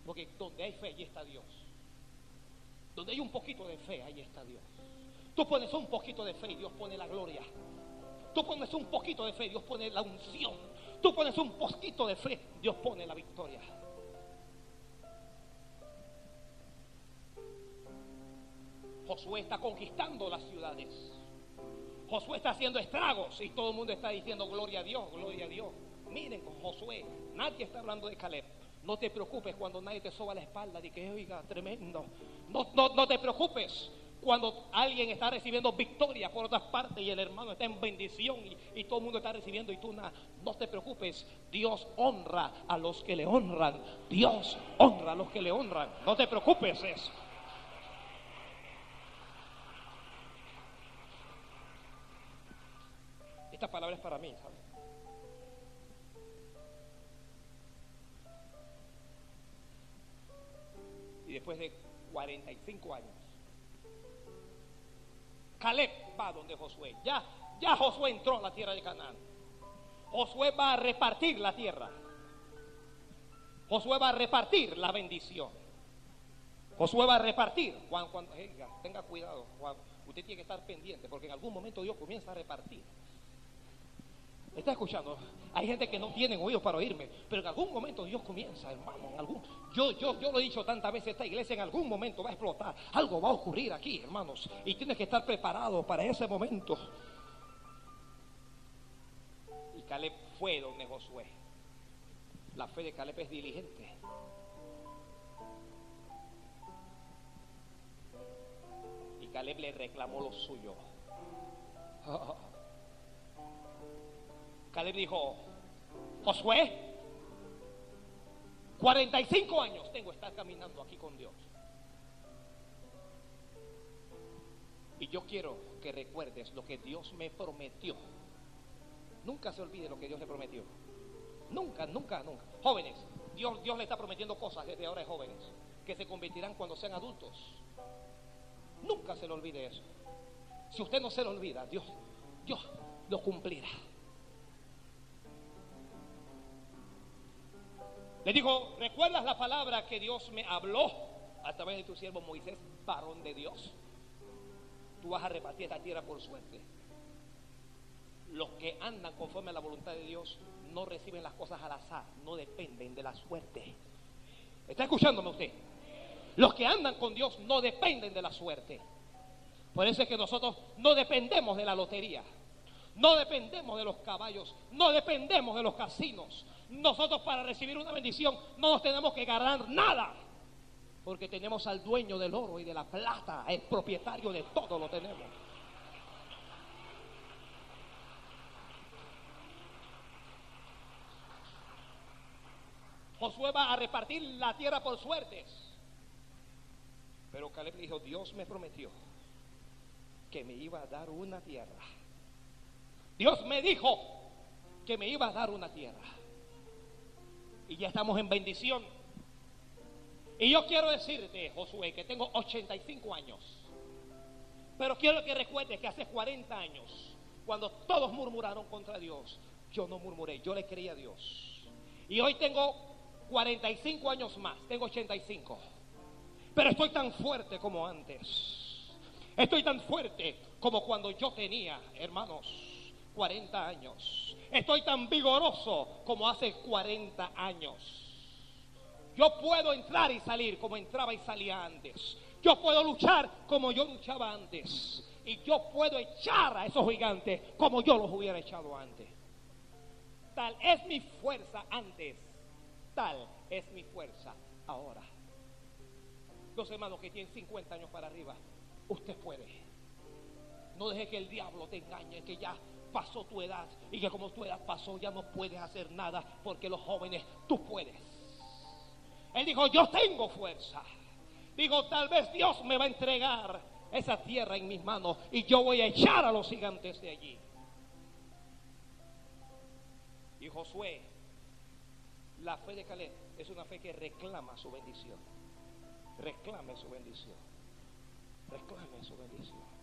Porque donde hay fe, allí está Dios. Donde hay un poquito de fe, ahí está Dios. Tú pones un poquito de fe y Dios pone la gloria. Tú pones un poquito de fe, Dios pone la unción. Tú pones un poquito de fe, Dios pone la victoria. Josué está conquistando las ciudades. Josué está haciendo estragos y todo el mundo está diciendo gloria a Dios, gloria a Dios. Miren con Josué, nadie está hablando de Caleb. No te preocupes cuando nadie te soba la espalda y que oiga, tremendo. No, no, no te preocupes cuando alguien está recibiendo victoria por otras partes y el hermano está en bendición y, todo el mundo está recibiendo y tú nada. No te preocupes, Dios honra a los que le honran. Dios honra a los que le honran. No te preocupes eso. Esta palabra es para mí, ¿sabes? Y después de 45 años, Caleb va donde Josué. Ya, ya Josué entró a la tierra de Canaán. Josué va a repartir la tierra. Josué va a repartir la bendición. Josué va a repartir. Juan, cuando, tenga cuidado, Juan. Usted tiene que estar pendiente porque en algún momento Dios comienza a repartir. ¿Está escuchando? Hay gente que no tiene oídos para oírme, pero en algún momento Dios comienza, hermano. En algún, yo, yo, yo lo he dicho tantas veces, esta iglesia en algún momento va a explotar. Algo va a ocurrir aquí, hermanos. Y tienes que estar preparado para ese momento. Y Caleb fue donde Josué. La fe de Caleb es diligente. Y Caleb le reclamó lo suyo. (laughs) Caleb dijo, Josué, 45 años tengo estar caminando aquí con Dios. Y yo quiero que recuerdes lo que Dios me prometió. Nunca se olvide lo que Dios le prometió. Nunca, nunca, nunca. Jóvenes, Dios, Dios le está prometiendo cosas desde ahora de jóvenes que se convertirán cuando sean adultos. Nunca se le olvide eso. Si usted no se lo olvida, Dios, Dios lo cumplirá. Le dijo, ¿recuerdas la palabra que Dios me habló a través de tu siervo Moisés, varón de Dios? Tú vas a repartir esta tierra por suerte. Los que andan conforme a la voluntad de Dios no reciben las cosas al azar, no dependen de la suerte. ¿Está escuchándome usted? Los que andan con Dios no dependen de la suerte. Por eso es que nosotros no dependemos de la lotería, no dependemos de los caballos, no dependemos de los casinos, nosotros para recibir una bendición no nos tenemos que ganar nada. Porque tenemos al dueño del oro y de la plata, el propietario de todo lo tenemos. Josué va a repartir la tierra por suertes. Pero Caleb dijo, Dios me prometió que me iba a dar una tierra. Dios me dijo que me iba a dar una tierra y ya estamos en bendición. Y yo quiero decirte, Josué, que tengo 85 años. Pero quiero que recuerdes que hace 40 años, cuando todos murmuraron contra Dios, yo no murmuré, yo le creí a Dios. Y hoy tengo 45 años más, tengo 85. Pero estoy tan fuerte como antes. Estoy tan fuerte como cuando yo tenía, hermanos, 40 años. Estoy tan vigoroso como hace 40 años. Yo puedo entrar y salir como entraba y salía antes. Yo puedo luchar como yo luchaba antes. Y yo puedo echar a esos gigantes como yo los hubiera echado antes. Tal es mi fuerza antes. Tal es mi fuerza ahora. Los hermanos que tienen 50 años para arriba, usted puede. No deje que el diablo te engañe, que ya pasó tu edad y que como tu edad pasó ya no puedes hacer nada porque los jóvenes tú puedes. Él dijo, yo tengo fuerza. Digo, tal vez Dios me va a entregar esa tierra en mis manos y yo voy a echar a los gigantes de allí. Y Josué, la fe de Caleb es una fe que reclama su bendición. Reclame su bendición. Reclame su bendición.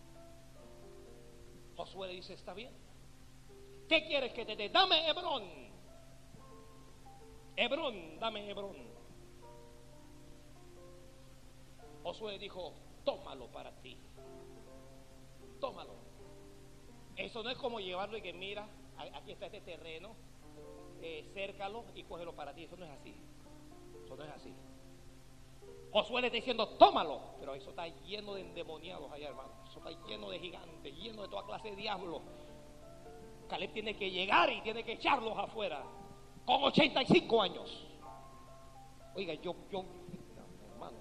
Josué le dice, está bien. ¿Qué quieres que te dé? Dame Hebrón. Hebrón, dame Hebrón. Josué dijo, tómalo para ti. Tómalo. Eso no es como llevarlo y que mira, aquí está este terreno, eh, cércalo y cógelo para ti. Eso no es así. Eso no es así. Josué le está diciendo, tómalo. Pero eso está lleno de endemoniados allá, hermano. Eso está lleno de gigantes, lleno de toda clase de diablos. Caleb tiene que llegar y tiene que echarlos afuera. Con 85 años. Oiga, yo, yo, hermano,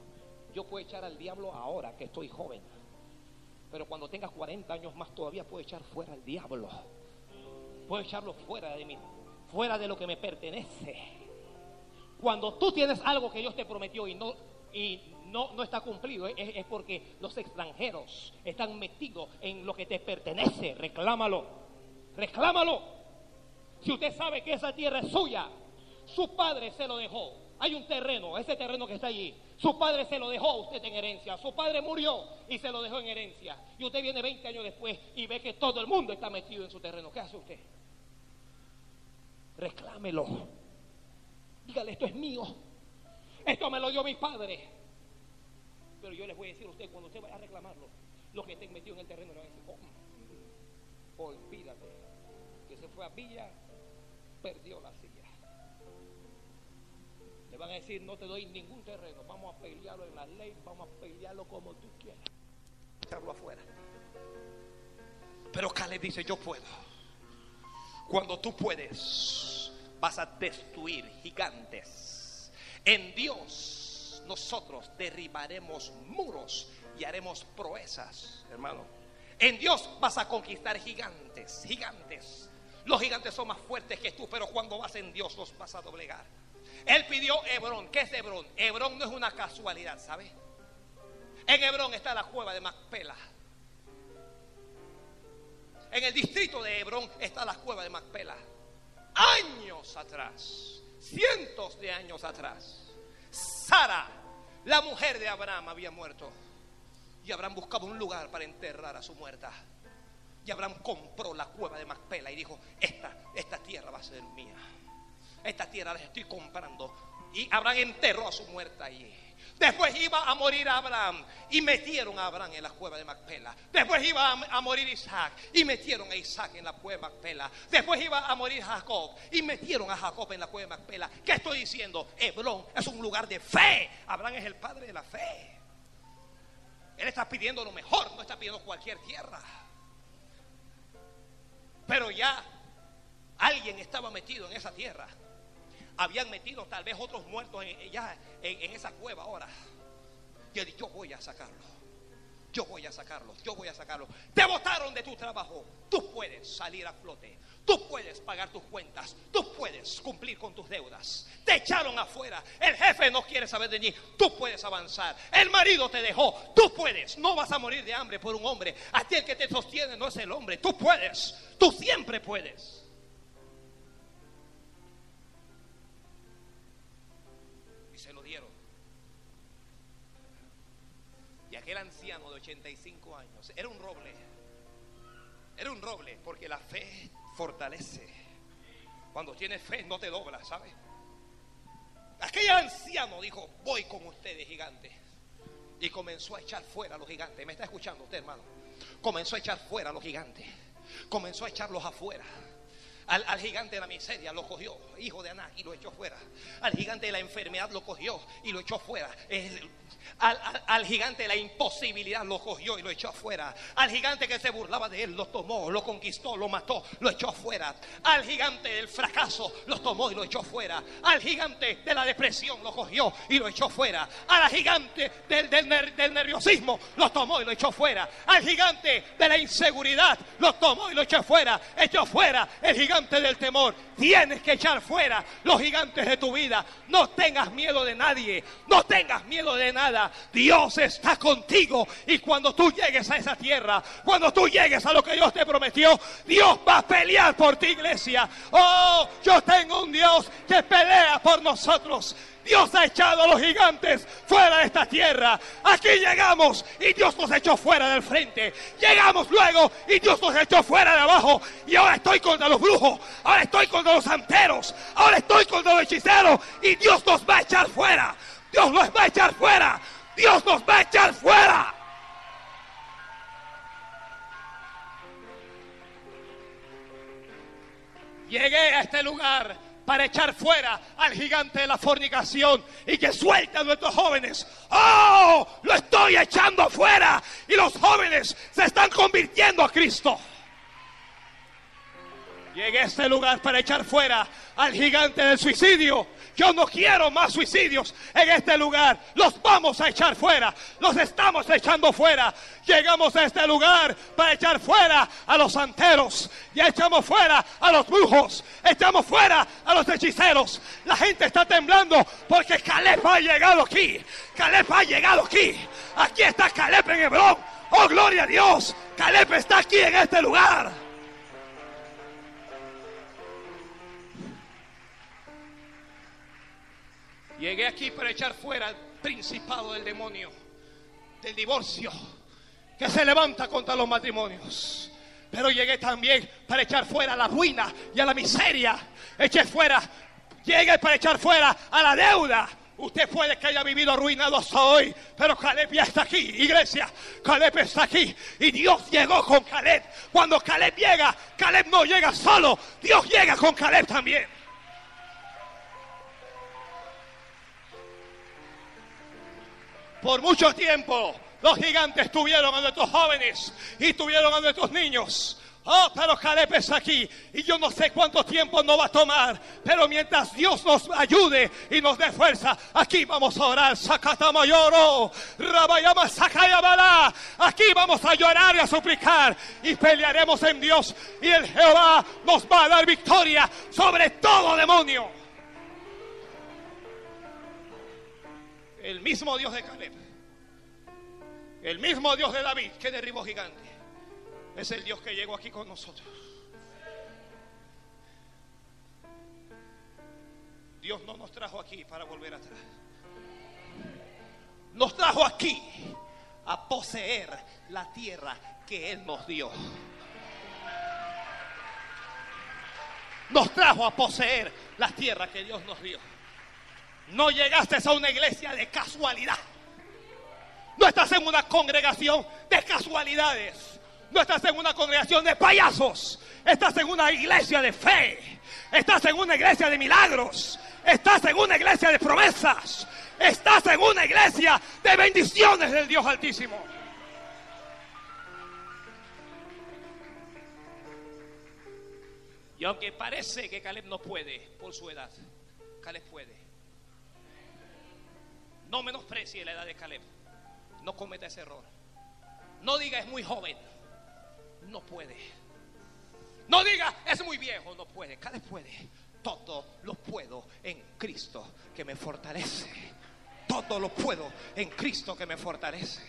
yo puedo echar al diablo ahora que estoy joven. Pero cuando tenga 40 años más todavía puedo echar fuera al diablo. Puedo echarlo fuera de mí fuera de lo que me pertenece. Cuando tú tienes algo que Dios te prometió y no, y no, no está cumplido, es, es porque los extranjeros están metidos en lo que te pertenece. Reclámalo, reclámalo. Si usted sabe que esa tierra es suya, su padre se lo dejó. Hay un terreno, ese terreno que está allí. Su padre se lo dejó a usted en herencia. Su padre murió y se lo dejó en herencia. Y usted viene 20 años después y ve que todo el mundo está metido en su terreno. ¿Qué hace usted? reclámelo. Dígale, esto es mío. Esto me lo dio mi padre. Pero yo les voy a decir a usted, cuando usted vaya a reclamarlo, los que estén metidos en el terreno le van a decir, oh, olvídate, que fue a Villa, perdió la silla. Le van a decir, no te doy ningún terreno, vamos a pelearlo en la ley, vamos a pelearlo como tú quieras. Echarlo afuera. Pero Caleb dice, yo puedo. Cuando tú puedes, vas a destruir gigantes. En Dios nosotros derribaremos muros y haremos proezas, hermano. En Dios vas a conquistar gigantes, gigantes. Los gigantes son más fuertes que tú, pero cuando vas en Dios los vas a doblegar. Él pidió Hebrón. ¿Qué es Hebrón? Hebrón no es una casualidad, ¿sabe? En Hebrón está la cueva de Macpela. En el distrito de Hebrón está la cueva de Macpela. Años atrás, cientos de años atrás, Sara, la mujer de Abraham, había muerto. Y Abraham buscaba un lugar para enterrar a su muerta. Y Abraham compró la cueva de Macpela y dijo, esta, esta tierra va a ser mía. Esta tierra la estoy comprando. Y Abraham enterró a su muerta allí. Después iba a morir Abraham y metieron a Abraham en la cueva de Macpela. Después iba a morir Isaac y metieron a Isaac en la cueva de Macpela. Después iba a morir Jacob y metieron a Jacob en la cueva de Macpela. ¿Qué estoy diciendo? Hebrón es un lugar de fe. Abraham es el padre de la fe. Él está pidiendo lo mejor, no está pidiendo cualquier tierra. Pero ya alguien estaba metido en esa tierra habían metido tal vez otros muertos en, ya en, esa cueva ahora. Y él yo voy a sacarlo. Yo voy a sacarlo, yo voy a sacarlo. Te botaron de tu trabajo. Tú puedes salir a flote. Tú puedes pagar tus cuentas. Tú puedes cumplir con tus deudas. Te echaron afuera. El jefe no quiere saber de ti. Tú puedes avanzar. El marido te dejó. Tú puedes. No vas a morir de hambre por un hombre. A el que te sostiene no es el hombre. Tú puedes. Tú siempre puedes. Aquel anciano de 85 años era un roble. Era un roble porque la fe fortalece. Cuando tienes fe no te dobla, ¿sabes? Aquel anciano dijo, voy con ustedes, gigantes. Y comenzó a echar fuera a los gigantes. ¿Me está escuchando usted, hermano? Comenzó a echar fuera a los gigantes. Comenzó a echarlos afuera. Al, al, gigante de la miseria lo cogió, hijo de Aná, y lo echó fuera. Al gigante de la enfermedad lo cogió y lo echó fuera. Al, al, al, gigante de la imposibilidad lo cogió y lo echó afuera. Al gigante que se burlaba de él lo tomó, lo conquistó, lo mató, lo echó afuera. Al gigante del fracaso lo tomó y lo echó fuera. Al gigante de la depresión lo cogió y lo echó fuera. Al gigante del, del, del nerviosismo lo tomó y lo echó fuera. Al gigante de la inseguridad lo tomó y lo echó fuera. Echó fuera el gigante del temor. Tienes que echar fuera los gigantes de tu vida. No tengas miedo de nadie. No tengas miedo de nada. Dios está contigo. Y cuando tú llegues a esa tierra, cuando tú llegues a lo que Dios te prometió, Dios va a pelear por ti, iglesia. Oh, yo tengo un Dios que pelea por nosotros. Dios ha echado a los gigantes fuera de esta tierra. Aquí llegamos y Dios nos echó fuera del frente. Llegamos luego y Dios nos echó fuera de abajo. Y ahora estoy contra los brujos. Ahora estoy contra los santeros. Ahora estoy contra los hechiceros. Y Dios nos va a echar fuera. Dios nos va a echar fuera. Dios nos va a echar fuera. Llegué a este lugar para echar fuera al gigante de la fornicación y que suelte a nuestros jóvenes. ¡Oh! Lo estoy echando fuera y los jóvenes se están convirtiendo a Cristo. Llegué a este lugar para echar fuera al gigante del suicidio. Yo no quiero más suicidios en este lugar. Los vamos a echar fuera. Los estamos echando fuera. Llegamos a este lugar para echar fuera a los santeros. Y echamos fuera a los brujos. Echamos fuera a los hechiceros. La gente está temblando porque Caleb ha llegado aquí. Caleb ha llegado aquí. Aquí está Caleb en Hebrón. Oh, gloria a Dios. Caleb está aquí en este lugar. Llegué aquí para echar fuera al principado del demonio, del divorcio, que se levanta contra los matrimonios. Pero llegué también para echar fuera a la ruina y a la miseria. Eché fuera, llegué para echar fuera a la deuda. Usted puede que haya vivido arruinado hasta hoy, pero Caleb ya está aquí, iglesia. Caleb está aquí y Dios llegó con Caleb. Cuando Caleb llega, Caleb no llega solo, Dios llega con Caleb también. Por mucho tiempo los gigantes tuvieron a nuestros jóvenes y tuvieron a nuestros niños. Oh, pero Caleb está aquí y yo no sé cuánto tiempo nos va a tomar, pero mientras Dios nos ayude y nos dé fuerza, aquí vamos a orar. Sakatamayoro, Rabayama Sakayabara. Aquí vamos a llorar y a suplicar y pelearemos en Dios y el Jehová nos va a dar victoria sobre todo demonio. El mismo Dios de Caleb, el mismo Dios de David que derribó gigante, es el Dios que llegó aquí con nosotros. Dios no nos trajo aquí para volver atrás. Nos trajo aquí a poseer la tierra que Él nos dio. Nos trajo a poseer la tierra que Dios nos dio. No llegaste a una iglesia de casualidad. No estás en una congregación de casualidades. No estás en una congregación de payasos. Estás en una iglesia de fe. Estás en una iglesia de milagros. Estás en una iglesia de promesas. Estás en una iglesia de bendiciones del Dios Altísimo. Y aunque parece que Caleb no puede por su edad, Caleb puede. No menosprecie la edad de Caleb. No cometa ese error. No diga es muy joven. No puede. No diga es muy viejo. No puede. Caleb puede. Todo lo puedo en Cristo que me fortalece. Todo lo puedo en Cristo que me fortalece.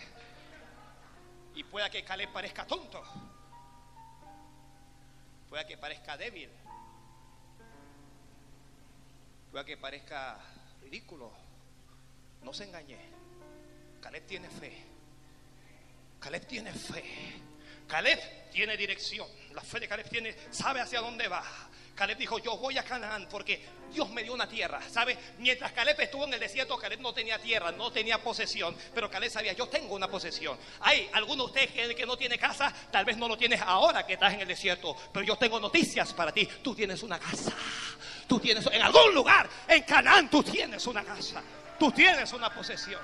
Y pueda que Caleb parezca tonto. Pueda que parezca débil. Pueda que parezca ridículo. No se engañe. Caleb tiene fe. Caleb tiene fe. Caleb tiene dirección. La fe de Caleb tiene, sabe hacia dónde va. Caleb dijo, yo voy a Canaán porque Dios me dio una tierra. ¿Sabe? Mientras Caleb estuvo en el desierto, Caleb no tenía tierra, no tenía posesión. Pero Caleb sabía, yo tengo una posesión. Hay algunos de ustedes que, no tiene casa, tal vez no lo tienes ahora que estás en el desierto. Pero yo tengo noticias para ti. Tú tienes una casa. Tú tienes, en algún lugar, en Canaán, tú tienes una casa. Tú tienes una posesión.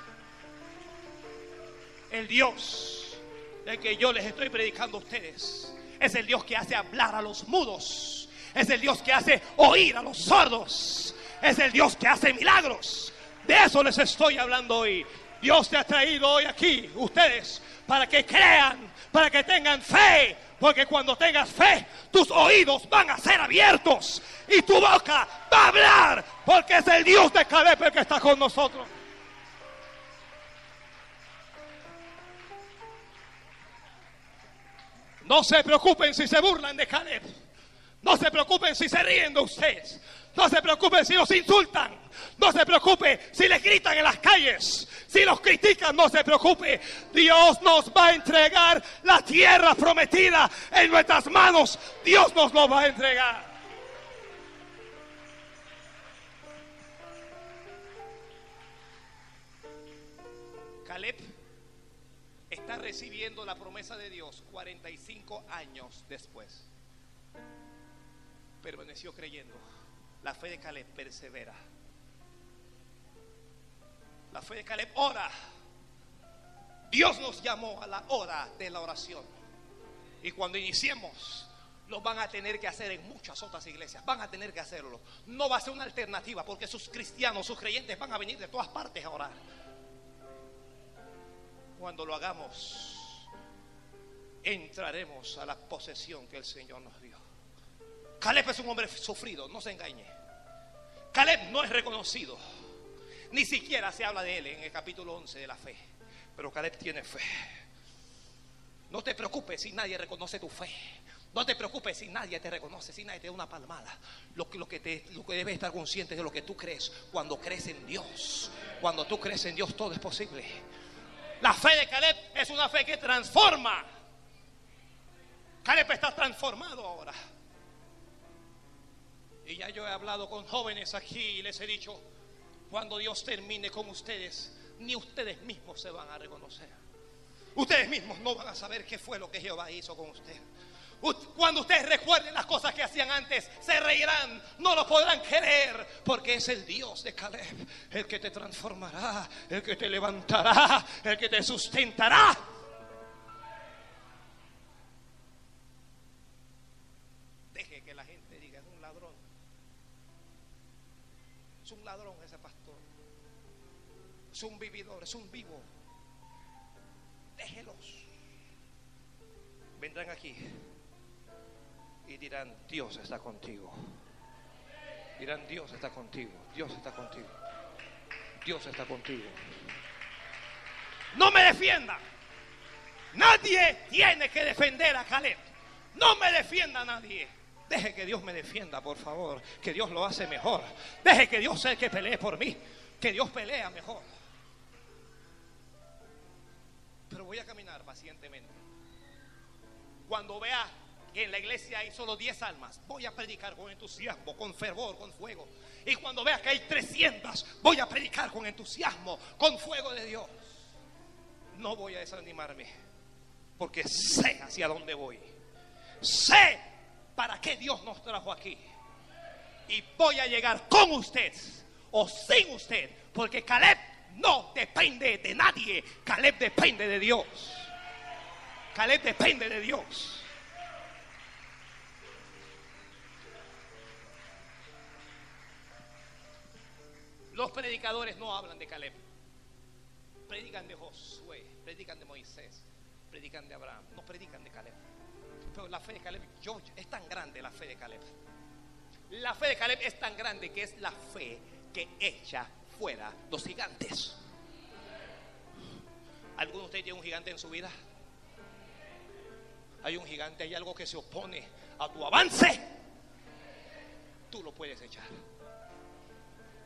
El Dios de que yo les estoy predicando a ustedes es el Dios que hace hablar a los mudos es el Dios que hace oír a los sordos. Es el Dios que hace milagros. De eso les estoy hablando hoy. Dios te ha traído hoy aquí, ustedes, para que crean, para que tengan fe. Porque cuando tengas fe, tus oídos van a ser abiertos y tu boca va a hablar. Porque es el Dios de Caleb el que está con nosotros. No se preocupen si se burlan de Caleb. No se preocupen si se ríen de ustedes. No se preocupen si los insultan. No se preocupe si les gritan en las calles. Si los critican, no se preocupe. Dios nos va a entregar la tierra prometida en nuestras manos. Dios nos lo va a entregar. Caleb está recibiendo la promesa de Dios 45 años después permaneció creyendo. La fe de Caleb persevera. La fe de Caleb ora. Dios nos llamó a la hora de la oración. Y cuando iniciemos, lo van a tener que hacer en muchas otras iglesias. Van a tener que hacerlo. No va a ser una alternativa porque sus cristianos, sus creyentes van a venir de todas partes a orar. Cuando lo hagamos, entraremos a la posesión que el Señor nos dio. Caleb es un hombre sufrido, no se engañe. Caleb no es reconocido. Ni siquiera se habla de él en el capítulo 11 de la fe. Pero Caleb tiene fe. No te preocupes si nadie reconoce tu fe. No te preocupes si nadie te reconoce, si nadie te da una palmada. Lo lo que, te, lo que debes estar consciente de lo que tú crees cuando crees en Dios. Cuando tú crees en Dios todo es posible. La fe de Caleb es una fe que transforma. Caleb está transformado ahora. Y ya yo he hablado con jóvenes aquí y les he dicho, cuando Dios termine con ustedes, ni ustedes mismos se van a reconocer. Ustedes mismos no van a saber qué fue lo que Jehová hizo con usted. Cuando ustedes recuerden las cosas que hacían antes, se reirán, no lo podrán creer, porque es el Dios de Caleb, el que te transformará, el que te levantará, el que te sustentará. Un vividor, es un vivo. Déjelos. Vendrán aquí y dirán, Dios está contigo. Dirán, Dios está contigo, Dios está contigo, Dios está contigo. No me defienda. Nadie tiene que defender a Caleb. No me defienda nadie. Deje que Dios me defienda, por favor. Que Dios lo hace mejor. Deje que Dios sea el que pelee por mí. Que Dios pelea mejor. Pero voy a caminar pacientemente. Cuando vea que en la iglesia hay solo 10 almas, voy a predicar con entusiasmo, con fervor, con fuego. Y cuando vea que hay 300, voy a predicar con entusiasmo, con fuego de Dios. No voy a desanimarme, porque sé hacia dónde voy. Sé para qué Dios nos trajo aquí. Y voy a llegar con usted o sin usted, porque Caleb no depende de nadie. Caleb depende de Dios. Caleb depende de Dios. Los predicadores no hablan de Caleb. Predican de Josué, predican de Moisés, predican de Abraham, no predican de Caleb. Pero la fe de Caleb, yo, es tan grande la fe de Caleb. La fe de Caleb es tan grande que es la fe que echa fuera los gigantes. ¿Alguno de ustedes tiene un gigante en su vida? Hay un gigante, hay algo que se opone a tu avance. Tú lo puedes echar.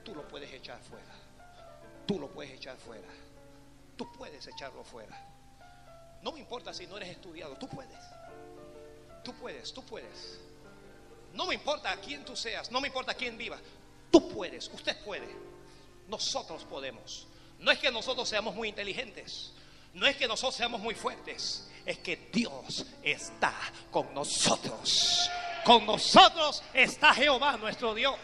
Tú lo puedes echar fuera. Tú lo puedes echar fuera. Tú puedes echarlo fuera. No me importa si no eres estudiado, tú puedes. Tú puedes, tú puedes. No me importa a quién tú seas, no me importa quién viva. Tú puedes, usted puede. Nosotros podemos. No es que nosotros seamos muy inteligentes, no es que nosotros seamos muy fuertes, es que Dios está con nosotros. Con nosotros está Jehová nuestro Dios.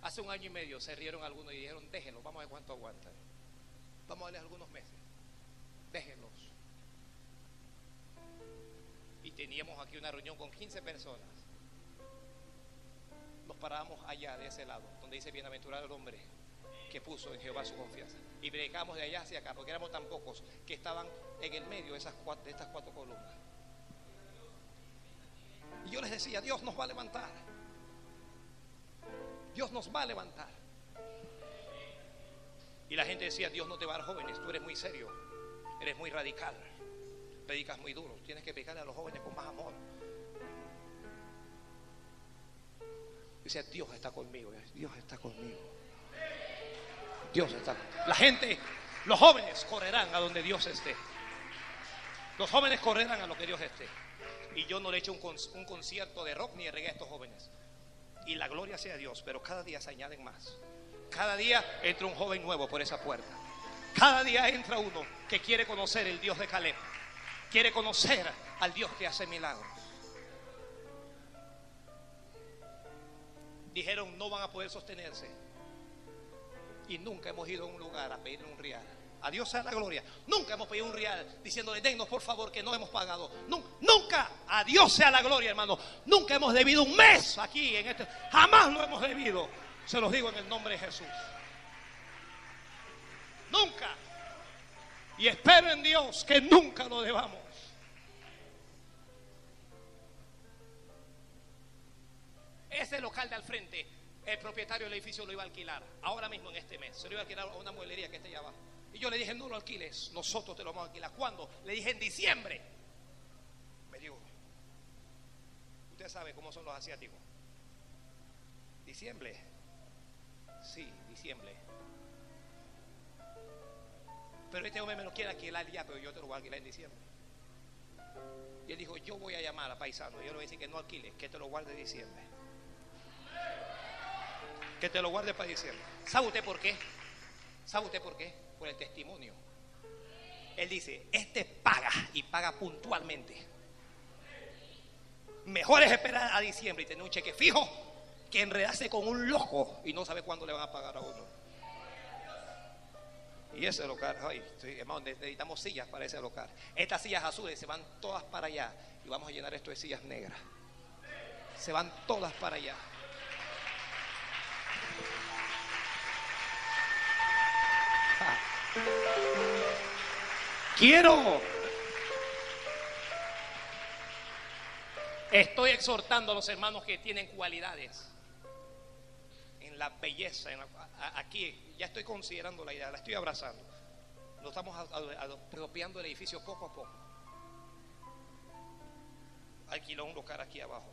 Hace un año y medio se rieron algunos y dijeron, déjenlos, vamos a ver cuánto aguantan. Vamos a darles algunos meses. Déjenlos. Teníamos aquí una reunión con 15 personas. Nos parábamos allá de ese lado, donde dice bienaventurado el hombre que puso en Jehová su confianza. Y brincamos de allá hacia acá, porque éramos tan pocos que estaban en el medio de, esas cuatro, de estas cuatro columnas. Y yo les decía, Dios nos va a levantar. Dios nos va a levantar. Y la gente decía, Dios no te va a dar jóvenes, tú eres muy serio, eres muy radical, predicas muy duro, tienes que predicarle a los jóvenes con más amor. Dice, Dios está conmigo, Dios está conmigo. Dios está. La gente, los jóvenes correrán a donde Dios esté. Los jóvenes correrán a lo que Dios esté. Y yo no le he hecho un, un concierto de rock ni de reggae a estos jóvenes y la gloria sea Dios, pero cada día se añaden más. Cada día entra un joven nuevo por esa puerta. Cada día entra uno que quiere conocer el Dios de Caleb. Quiere conocer al Dios que hace milagros. Dijeron no van a poder sostenerse. Y nunca hemos ido a un lugar a pedir un real. A Dios sea la gloria. Nunca hemos pedido un real diciéndole, dennos por favor que no hemos pagado. Nunca, a Dios sea la gloria, hermano. Nunca hemos debido un mes aquí en este. Jamás lo hemos debido. Se los digo en el nombre de Jesús. Nunca. Y espero en Dios que nunca lo debamos. Ese local de al frente, el propietario del edificio lo iba a alquilar. Ahora mismo en este mes. Se lo iba a alquilar a una mueblería que está allá abajo. Y yo le dije, no lo alquiles, nosotros te lo vamos a alquilar. ¿Cuándo? Le dije, en diciembre. Me dijo, usted sabe cómo son los asiáticos. Diciembre. Sí, diciembre. Pero este hombre me lo quiere alquilar ya, pero yo te lo voy a alquilar en diciembre. Y él dijo, yo voy a llamar a paisano. Yo le voy a decir que no alquile, que te lo guarde en diciembre. Que te lo guarde para diciembre. ¿Sabe usted por qué? ¿Sabe usted por qué? Por el testimonio. Él dice, este paga y paga puntualmente. Mejor es esperar a diciembre y tener un cheque fijo que enredarse con un loco y no sabe cuándo le van a pagar a uno. Y ese local, ay, hermano, necesitamos sillas para ese local. Estas sillas azules se van todas para allá y vamos a llenar esto de sillas negras. Se van todas para allá. Quiero. Estoy exhortando a los hermanos que tienen cualidades en la belleza. aquí ya estoy considerando la idea, la estoy abrazando. Lo estamos apropiando el edificio poco a poco. Alquiló un local aquí abajo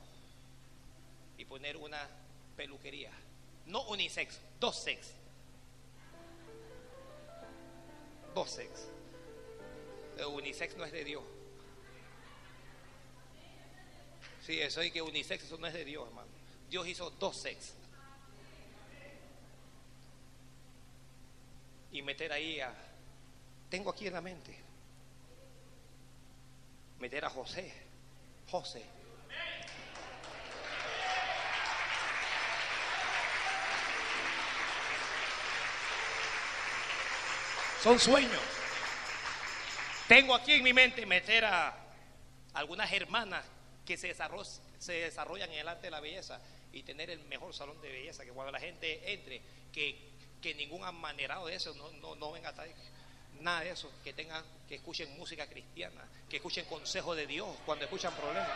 y poner una peluquería. No unisex, dos sex. Dos sex. El unisex no es de Dios. Sí, eso es que unisex, eso no es de Dios, hermano. Dios hizo dos sex. Y meter ahí a. Tengo aquí en la mente. Meter a José. José. Son sueños. Tengo aquí en mi mente meter a algunas hermanas que se, se desarrollan en el arte de la belleza y tener el mejor salón de belleza, que cuando la gente entre, que, que ningún amanerado de eso no, no, no venga a estar nada de eso, que tengan, que escuchen música cristiana, que escuchen consejo de Dios cuando escuchan problemas.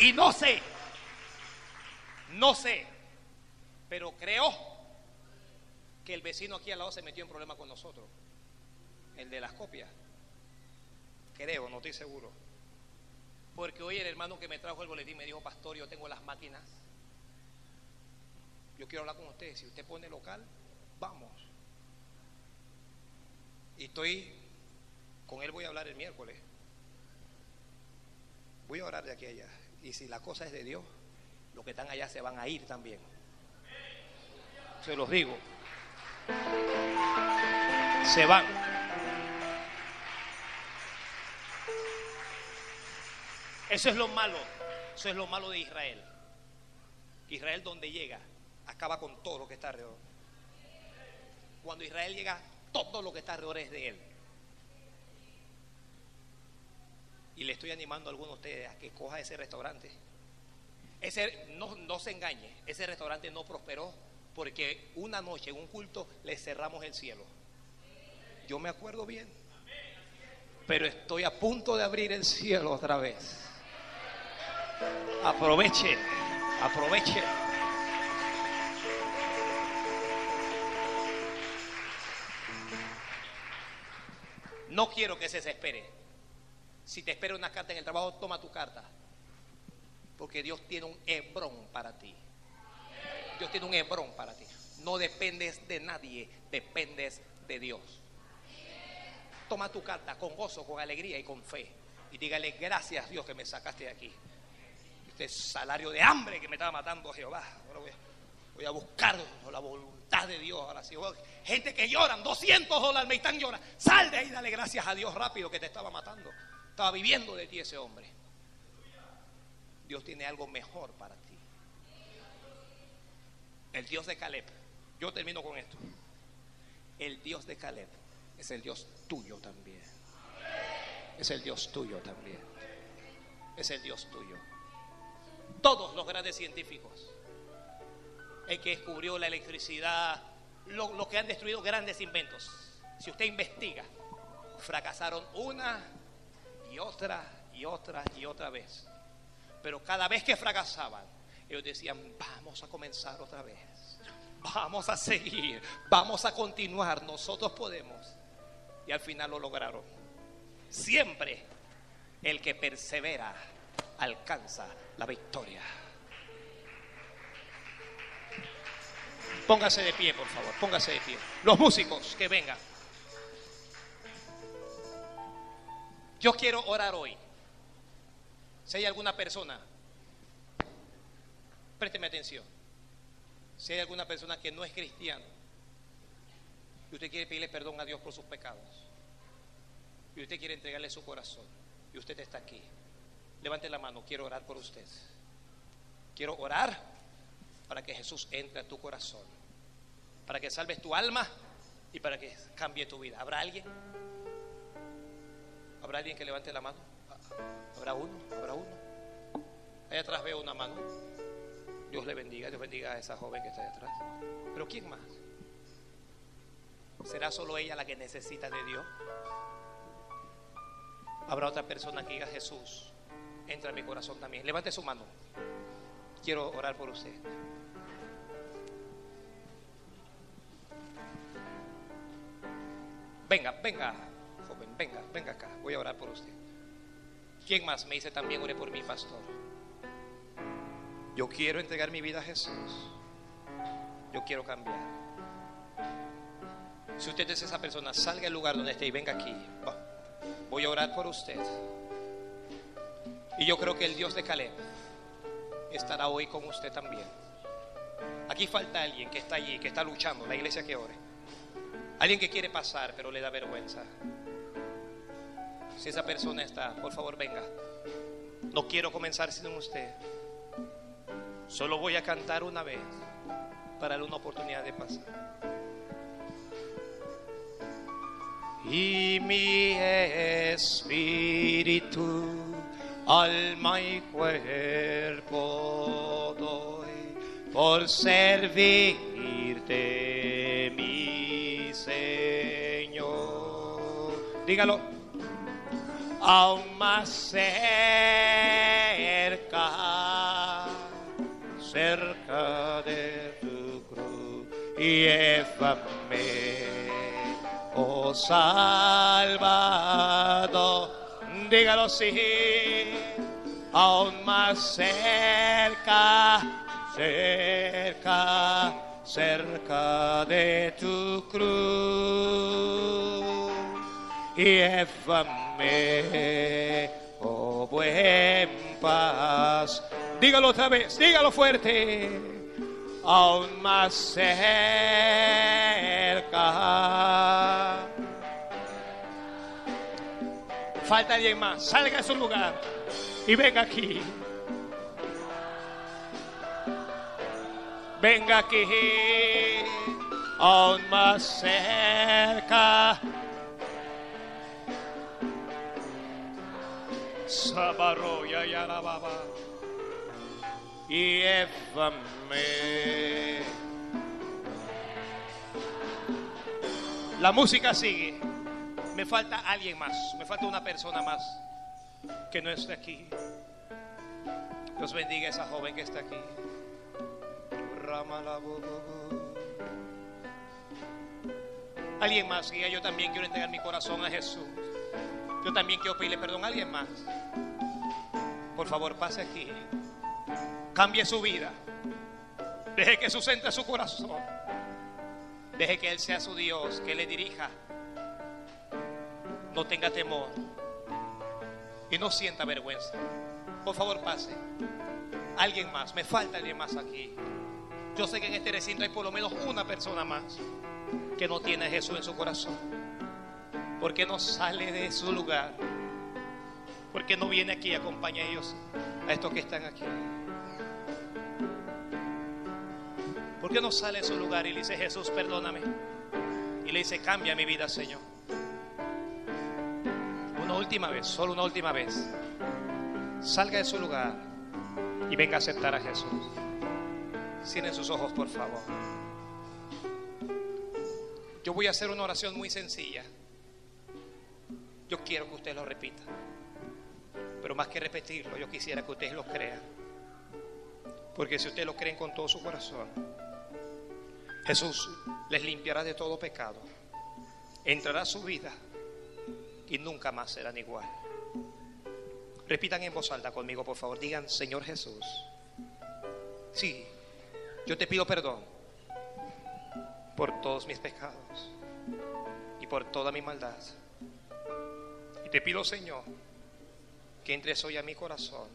Y no sé, no sé, pero creo que el vecino aquí al lado se metió en problema con nosotros, el de las copias. Creo, no estoy seguro. Porque hoy el hermano que me trajo el boletín me dijo, pastor, yo tengo las máquinas. Yo quiero hablar con usted. Si usted pone local, vamos. Y estoy, con él voy a hablar el miércoles. Voy a orar de aquí a allá. Y si la cosa es de Dios, los que están allá se van a ir también. Se los digo. Se van. Eso es lo malo. Eso es lo malo de Israel. Israel donde llega, acaba con todo lo que está alrededor. Cuando Israel llega, todo lo que está alrededor es de él. Y le estoy animando a algunos de ustedes a que coja ese restaurante. Ese, no, no se engañe, ese restaurante no prosperó porque una noche en un culto le cerramos el cielo. Yo me acuerdo bien. Pero estoy a punto de abrir el cielo otra vez. Aproveche, aproveche. No quiero que se desespere. Si te espera una carta en el trabajo, toma tu carta. Porque Dios tiene un Hebrón para ti. Dios tiene un Hebrón para ti. No dependes de nadie, dependes de Dios. Toma tu carta con gozo, con alegría y con fe. Y dígale gracias Dios que me sacaste de aquí. Este salario de hambre que me estaba matando Jehová. Voy a, a buscar la voluntad de Dios. Ahora sí, gente que lloran, 200 dólares me están llorando. Sal de ahí, dale gracias a Dios rápido que te estaba matando. Estaba viviendo de ti ese hombre. Dios tiene algo mejor para ti. El Dios de Caleb. Yo termino con esto. El Dios de Caleb es el Dios tuyo también. Es el Dios tuyo también. Es el Dios tuyo. Todos los grandes científicos, el que descubrió la electricidad, los que han destruido grandes inventos, si usted investiga, fracasaron una y otra y otra y otra vez. Pero cada vez que fracasaban, ellos decían, vamos a comenzar otra vez. Vamos a seguir, vamos a continuar, nosotros podemos. Y al final lo lograron. Siempre el que persevera alcanza la victoria. Póngase de pie, por favor, póngase de pie. Los músicos que vengan. Yo quiero orar hoy. Si hay alguna persona, présteme atención. Si hay alguna persona que no es cristiano y usted quiere pedirle perdón a Dios por sus pecados y usted quiere entregarle su corazón y usted está aquí, levante la mano, quiero orar por usted. Quiero orar para que Jesús entre a tu corazón, para que salves tu alma y para que cambie tu vida. ¿Habrá alguien? ¿Habrá alguien que levante la mano? ¿Habrá uno? ¿Habrá uno? Allá atrás veo una mano. Dios le bendiga, Dios bendiga a esa joven que está allá atrás. Pero ¿quién más? ¿Será solo ella la que necesita de Dios? Habrá otra persona que diga Jesús, entra en mi corazón también. Levante su mano. Quiero orar por usted. Venga, venga, joven, venga, venga acá. Voy a orar por usted. ¿Quién más me dice también ore por mi pastor? Yo quiero entregar mi vida a Jesús. Yo quiero cambiar. Si usted es esa persona, salga al lugar donde esté y venga aquí. Voy a orar por usted. Y yo creo que el Dios de Caleb estará hoy con usted también. Aquí falta alguien que está allí, que está luchando, la iglesia que ore. Alguien que quiere pasar, pero le da vergüenza. Si esa persona está, por favor venga. No quiero comenzar sin usted. Solo voy a cantar una vez para darle una oportunidad de pasar. Y mi espíritu, alma y cuerpo doy por servirte, mi Señor. Dígalo. Aún más cerca, cerca de tu cruz, y oh Salvador. Dígalo sí, aún más cerca, cerca, cerca de tu cruz. Oh buen paz. Dígalo otra vez, dígalo fuerte. Aún más cerca. Falta alguien más. Salga de su lugar y venga aquí. Venga aquí. Aún más cerca. Sabaroya y alababa. Llévame. La música sigue. Me falta alguien más. Me falta una persona más que no está aquí. Dios bendiga a esa joven que está aquí. Alguien más, y yo también quiero entregar mi corazón a Jesús. Yo también quiero pedirle perdón a alguien más. Por favor, pase aquí. Cambie su vida. Deje que Jesús entre su corazón. Deje que Él sea su Dios, que le dirija. No tenga temor. Y no sienta vergüenza. Por favor, pase. Alguien más. Me falta alguien más aquí. Yo sé que en este recinto hay por lo menos una persona más que no tiene a Jesús en su corazón. ¿Por qué no sale de su lugar? ¿Por qué no viene aquí y acompaña a ellos, a estos que están aquí? ¿Por qué no sale de su lugar y le dice, Jesús, perdóname? Y le dice, cambia mi vida, Señor. Última vez, solo una última vez. Salga de su lugar y venga a aceptar a Jesús. Cierren sus ojos, por favor. Yo voy a hacer una oración muy sencilla. Yo quiero que usted lo repita. Pero más que repetirlo, yo quisiera que ustedes lo crean. Porque si ustedes lo creen con todo su corazón, Jesús les limpiará de todo pecado. Entrará a su vida y nunca más serán igual. Repitan en voz alta conmigo, por favor. Digan, Señor Jesús. Sí, yo te pido perdón por todos mis pecados y por toda mi maldad. Te pido, Señor, que entres hoy a mi corazón,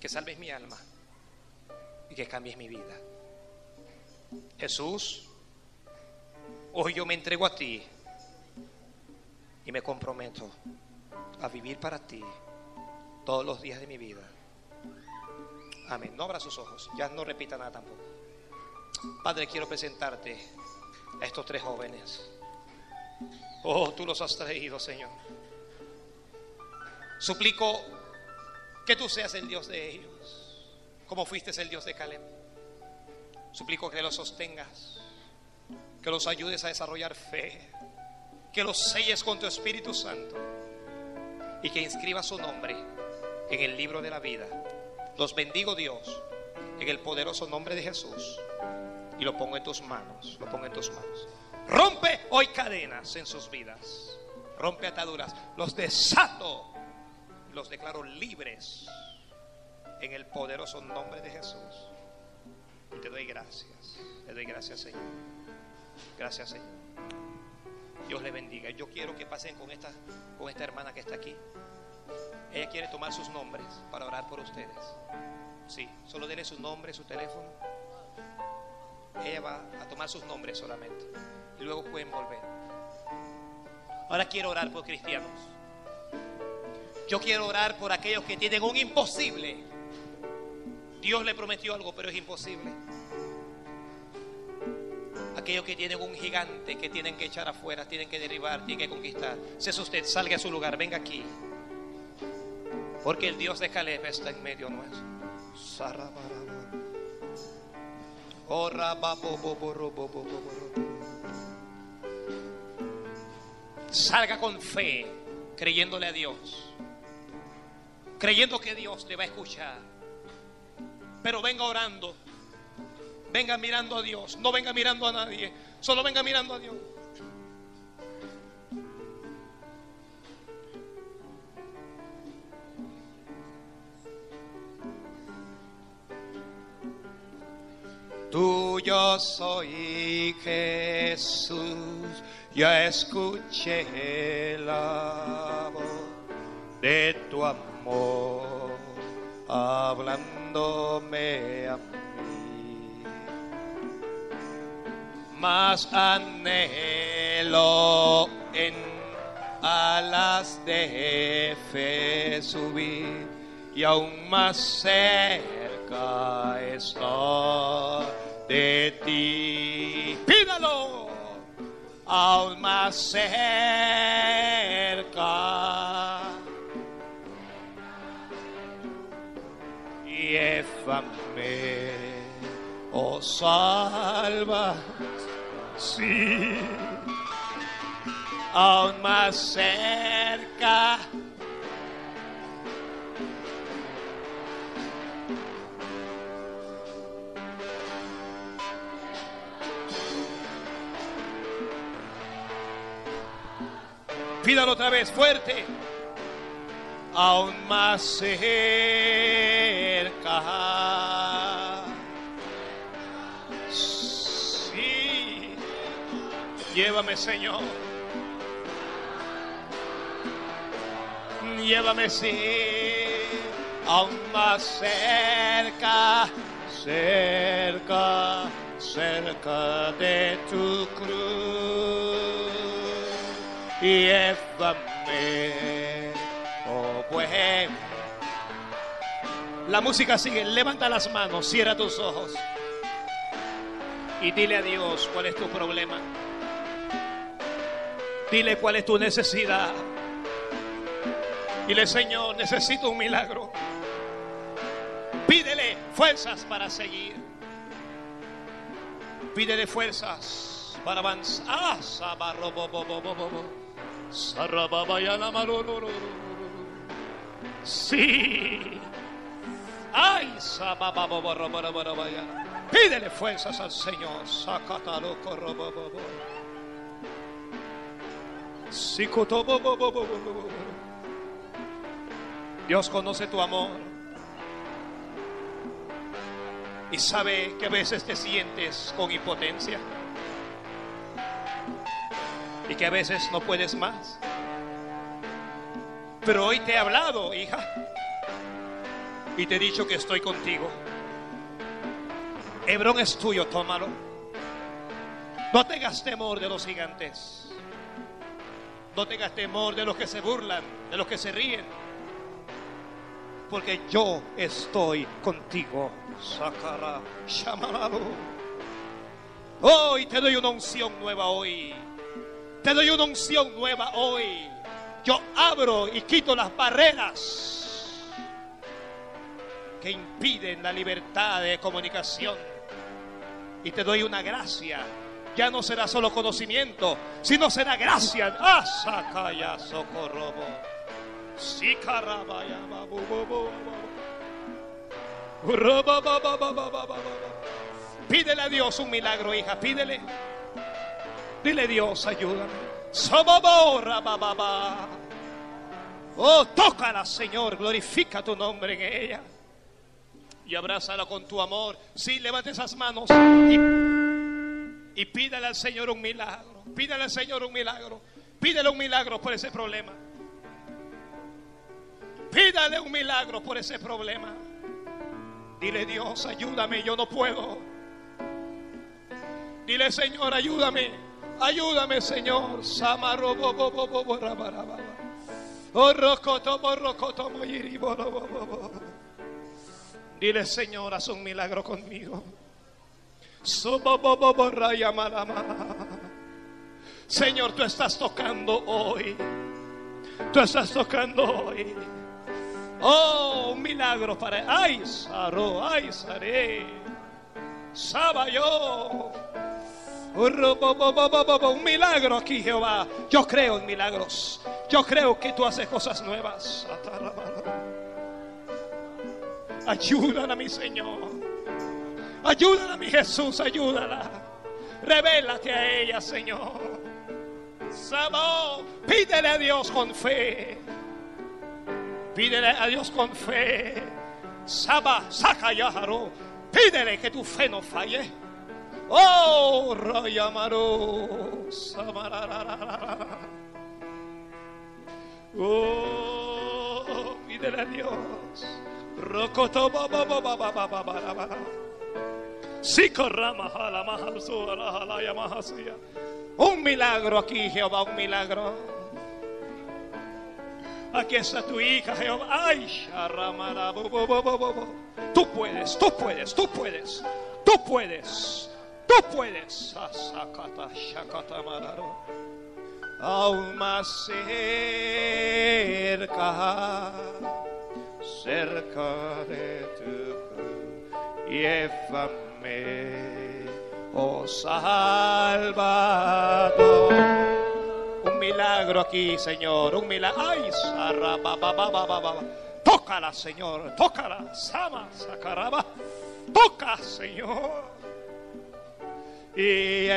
que salves mi alma y que cambies mi vida. Jesús, hoy yo me entrego a ti y me comprometo a vivir para ti todos los días de mi vida. Amén. No abra sus ojos, ya no repita nada tampoco. Padre, quiero presentarte a estos tres jóvenes. Oh, tú los has traído, Señor. Suplico que tú seas el Dios de ellos, como fuiste el Dios de Caleb. Suplico que los sostengas, que los ayudes a desarrollar fe, que los selles con tu Espíritu Santo y que inscribas su nombre en el libro de la vida. Los bendigo, Dios, en el poderoso nombre de Jesús y lo pongo en tus manos, lo pongo en tus manos. Rompe hoy cadenas en sus vidas. Rompe ataduras. Los desato. Los declaro libres en el poderoso nombre de Jesús. Y te doy gracias. Te doy gracias, Señor. Gracias, Señor. Dios le bendiga. Yo quiero que pasen con esta, con esta hermana que está aquí. Ella quiere tomar sus nombres para orar por ustedes. Sí, solo denle su nombre, su teléfono. Ella va a tomar sus nombres solamente y luego pueden volver. Ahora quiero orar por cristianos. Yo quiero orar por aquellos que tienen un imposible. Dios le prometió algo, pero es imposible. Aquellos que tienen un gigante que tienen que echar afuera, tienen que derribar, tienen que conquistar. Si es usted, salga a su lugar, venga aquí. Porque el Dios de Caleb está en medio nuestro. Salga con fe, creyéndole a Dios. Creyendo que Dios le va a escuchar. Pero venga orando venga mirando a Dios, no venga mirando a nadie, solo venga mirando a Dios. Tuyo soy Jesús, ya escuché la voz de tu amor, hablándome a mí Más anhelo en alas de fe subir y aún más cerca está de ti. Pídalo, aún más cerca. Llévame, oh salva, sí, aún más cerca. Pídalo otra vez fuerte. Aún más cerca. Llévame, Señor. Llévame, sí. Aún más cerca, cerca, cerca de tu cruz llévame, oh buen. La música sigue, levanta las manos, cierra tus ojos y dile a Dios cuál es tu problema. Dile cuál es tu necesidad. Dile, Señor, necesito un milagro. Pídele fuerzas para seguir. Pídele fuerzas para avanzar. Sí. Ay, Pídele fuerzas al Señor. Dios conoce tu amor. Y sabe que a veces te sientes con impotencia y que a veces no puedes más. Pero hoy te he hablado, hija, y te he dicho que estoy contigo. Hebrón es tuyo, tómalo. No tengas temor de los gigantes. No tengas temor de los que se burlan, de los que se ríen. Porque yo estoy contigo. Sacará, Hoy te doy una unción nueva hoy. Te doy una unción nueva hoy. Yo abro y quito las barreras que impiden la libertad de comunicación. Y te doy una gracia. Ya no será solo conocimiento, sino será gracia. Asakaya socorrobo. Sikarabaya Pídele a Dios un milagro, hija. Pídele. Dile Dios, ayúdame. Oh, tócala, Señor. Glorifica tu nombre en ella. Y abrázala con tu amor. Sí, levante esas manos y, y pídale al Señor un milagro. Pídale al Señor un milagro. Pídele un milagro por ese problema. Pídale un milagro por ese problema. Dile Dios, ayúdame, yo no puedo. Dile Señor, ayúdame. Ayúdame, Señor. Dile, Señor, haz un milagro conmigo. Señor, tú estás tocando hoy. Tú estás tocando hoy. Oh, un milagro para. Ay, Saro, ay, Saré. Sabayo. Un milagro aquí, Jehová. Yo creo en milagros. Yo creo que tú haces cosas nuevas. Ayúdala, mi Señor. Ayúdala, mi Jesús. Ayúdala. Revélate a ella, Señor. Sabo, pídele a Dios con fe. Pídele a Dios con fe. Saba, saca Yaharo. Pídele que tu fe no falle. Oh, Rayamaro. Samarararara. Oh, pídele a Dios. Rocoto Un milagro aquí, Jehová, un milagro. Aquí está tu hija, Jehová. Ay. Tú puedes, tú puedes, tú puedes, tú puedes, tú puedes. Aún más cerca, cerca de tu cruz. Llévame, oh Salvador. Un milagro aquí, Señor. Un milagro. Ay. Tócala, Señor. Tócala. Sama, sacaraba. Toca, Señor. Y.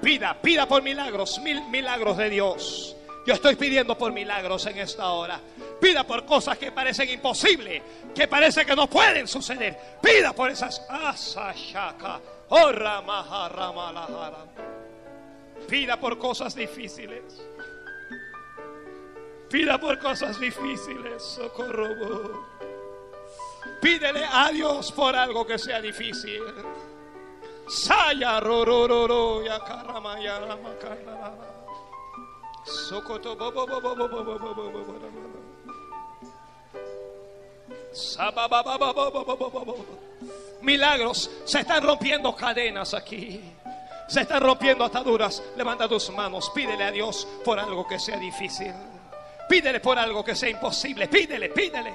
Pida, pida por milagros, mil milagros de Dios. Yo estoy pidiendo por milagros en esta hora. Pida por cosas que parecen imposibles, que parece que no pueden suceder. Pida por esas asashaka. Oh. Pida por cosas difíciles. Pida por cosas difíciles, socorro. Pídele a Dios por algo que sea difícil. Saya ro ro ro ro ya Sokoto Milagros, se están rompiendo cadenas aquí. Se están rompiendo ataduras. Levanta tus manos, pídele a Dios por algo que sea difícil. Pídele por algo que sea imposible. Pídele, pídele.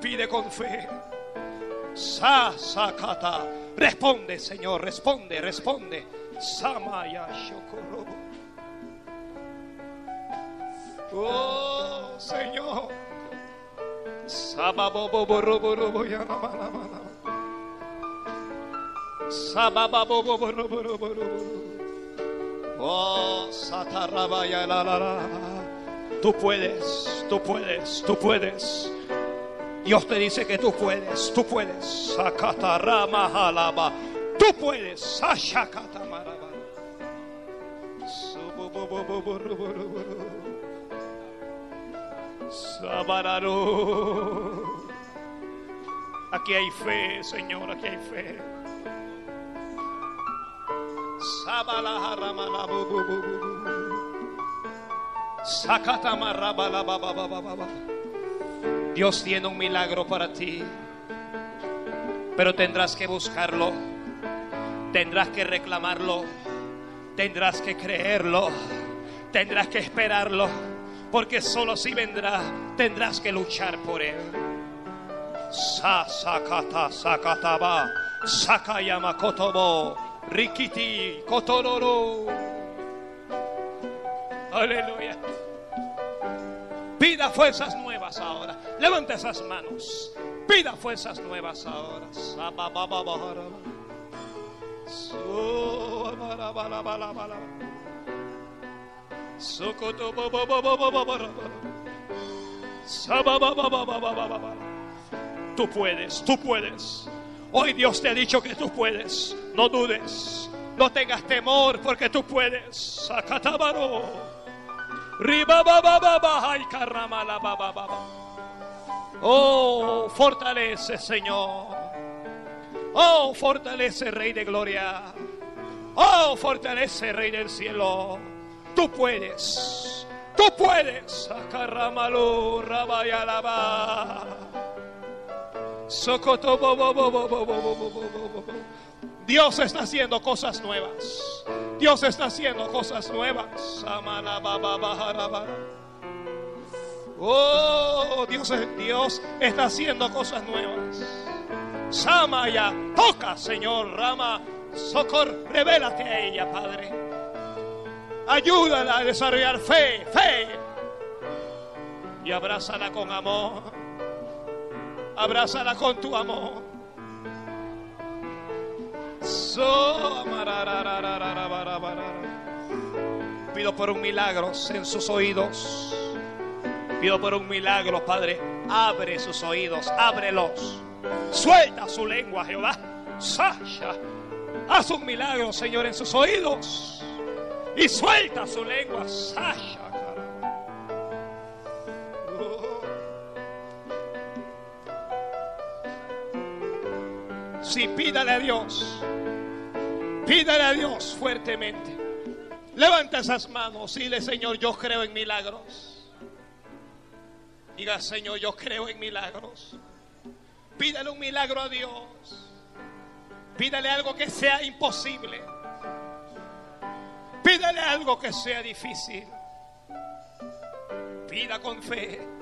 Pide con fe. Sa, Responde, Señor, responde, responde. Samaya Shokorobo. Oh, Señor. Oh, satarabaya la la la. Tú puedes, tú puedes, tú puedes. Dios te dice que tú puedes, tú puedes. Tú puedes. Sashakatamaraba. Sabararo. Aquí hay fe, Señor, aquí hay fe. Dios tiene un milagro para ti, pero tendrás que buscarlo, tendrás que reclamarlo, tendrás que creerlo, tendrás que esperarlo, porque solo así vendrá, tendrás que luchar por él. Sa sakata sakataba sakayama kotobo rikiti kotororo. Aleluya. Pida fuerzas nuevas ahora. Levanta esas manos. Pida fuerzas nuevas ahora. Sababababaraba. Suabarabalabala. Socotobobobobobobobaraba. Sabababababababa. Tú puedes, tú puedes. Hoy Dios te ha dicho que tú puedes. No dudes. No tengas temor porque tú puedes. Sacatabaro. Ribababababa, ay, carramalabababa. Oh, fortalece, Señor. Oh, fortalece, Rey de Gloria. Oh, fortalece, Rey del cielo. Tú puedes. Tú puedes. Acarramalo, rabayalaba. Dios está haciendo cosas nuevas. Dios está haciendo cosas nuevas. Oh, Dios, Dios está haciendo cosas nuevas. Samaya, toca, Señor Rama, socor, revélate a ella, Padre. Ayúdala a desarrollar fe, fe. Y abrázala con amor. Abrázala con tu amor. So- Pido por un milagro en sus oídos. Pido por un milagro, Padre. Abre sus oídos, ábrelos. Suelta su lengua, Jehová. Sasha. Haz un milagro, Señor, en sus oídos. Y suelta su lengua. Sasha. Sí, pídale a Dios. Pídale a Dios fuertemente. Levanta esas manos. Dile, Señor, yo creo en milagros. Diga, Señor, yo creo en milagros. Pídale un milagro a Dios. Pídale algo que sea imposible. Pídale algo que sea difícil. Pida con fe.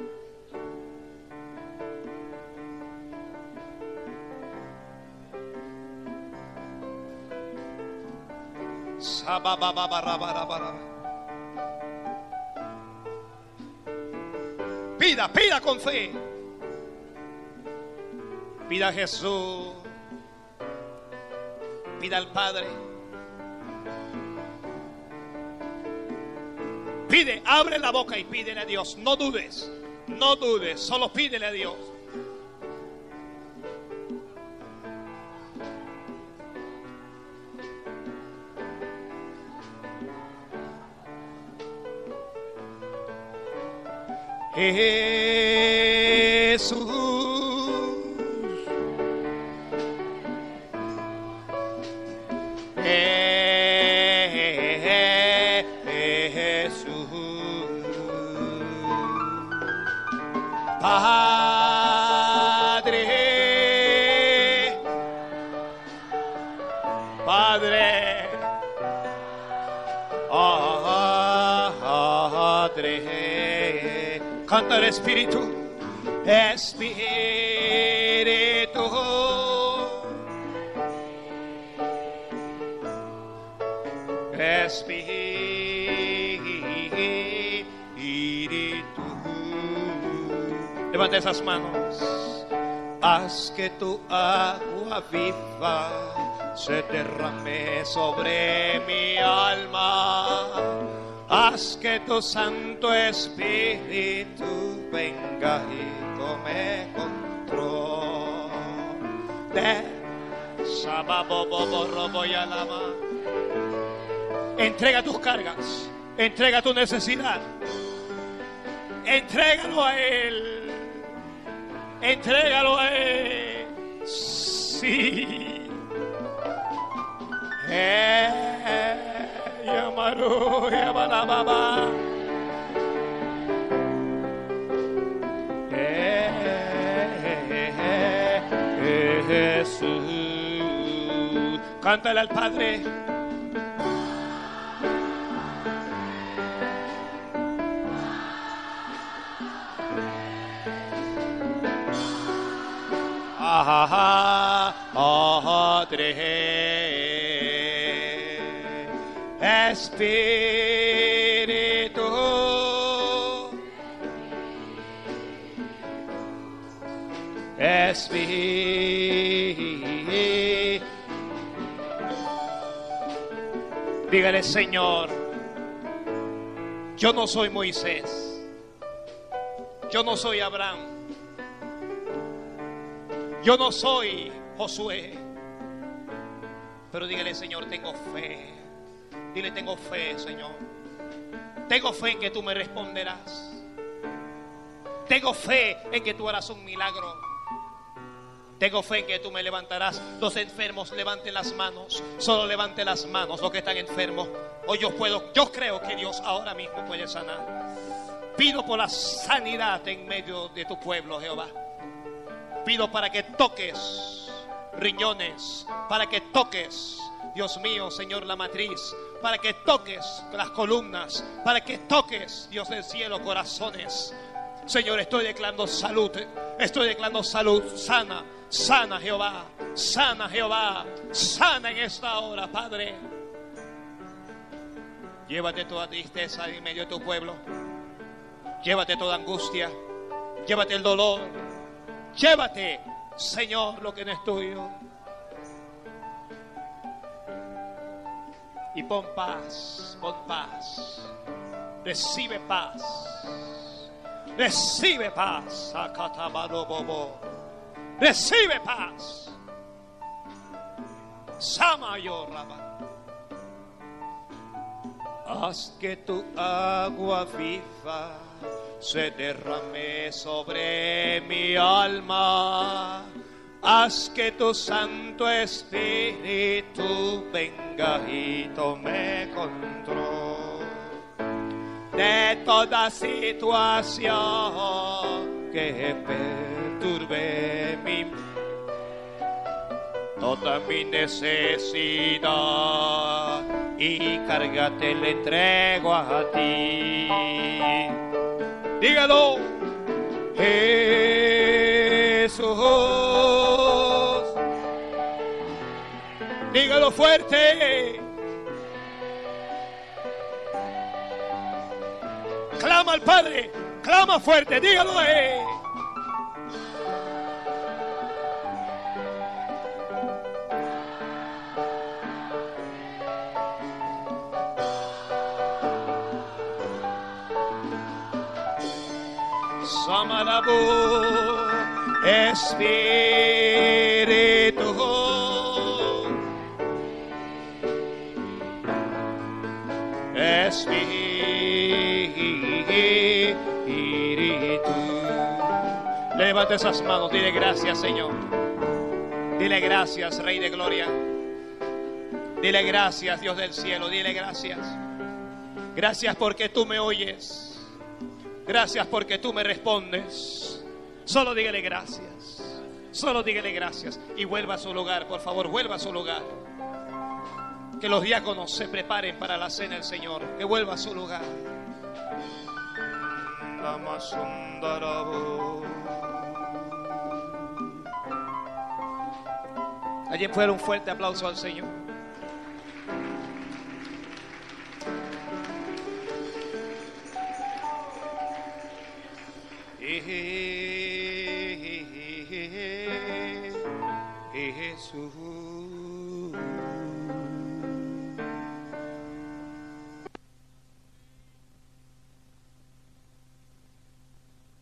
Pida, pida con fe. Pida Jesús. Pida al Padre. Pide, abre la boca y pídele a Dios. No dudes, no dudes, solo pídele a Dios. Jesús. Padre. Padre. Padre. Canta el Espíritu. Espíritu. Espíritu. Levanta esas manos. Haz que tu agua viva se derrame sobre mi alma. Haz que tu Santo Espíritu venga y tome control. De. Entrega tus cargas, entrega tu necesidad, entrégalo a Él, entrégalo a Él. Sí. Eh. Eh, eh, eh, Jesús. Cántale al Padre. Padre. Espíritu. Espíritu. Dígale, Señor, yo no soy Moisés. Yo no soy Abraham. Yo no soy Josué. Pero dígale, Señor, tengo fe. Dile, tengo fe, Señor. Tengo fe en que tú me responderás. Tengo fe en que tú harás un milagro. Tengo fe en que tú me levantarás. Los enfermos levanten las manos. Solo levanten las manos los que están enfermos. O yo puedo, yo creo que Dios ahora mismo puede sanar. Pido por la sanidad en medio de tu pueblo, Jehová. Pido para que toques riñones, para que toques, Dios mío, Señor, la matriz, para que toques las columnas, para que toques, Dios del cielo, corazones. Señor, estoy declarando salud, estoy declarando salud sana, sana Jehová, sana Jehová, sana en esta hora, Padre. Llévate toda tristeza en medio de tu pueblo, llévate toda angustia, llévate el dolor, llévate, Señor, lo que no es tuyo. Y pon paz, pon paz. Recibe paz. Recibe paz. Acatabarobobo. Recibe paz. Sama yo, Rabba. Haz que tu agua viva se derrame sobre mi alma. Haz que tu Santo Espíritu venga y tome control de toda situación que perturbe mi toda mi necesidad y cárgate le entrego a ti. Dígalo, Jesús. Dígalo fuerte. Clama al Padre, clama fuerte, dígalo. Eh. Samalabu Espíritu Espíritu. Levante esas manos, dile gracias Señor. Dile gracias Rey de Gloria. Dile gracias Dios del cielo, dile gracias. Gracias porque tú me oyes Gracias porque tú me respondes. Solo dígale gracias. Solo dígale gracias. Y vuelva a su lugar, por favor, vuelva a su lugar. Que los diáconos se preparen para la cena del Señor. Que vuelva a su lugar. Allí fuera un fuerte aplauso al Señor. Jesús.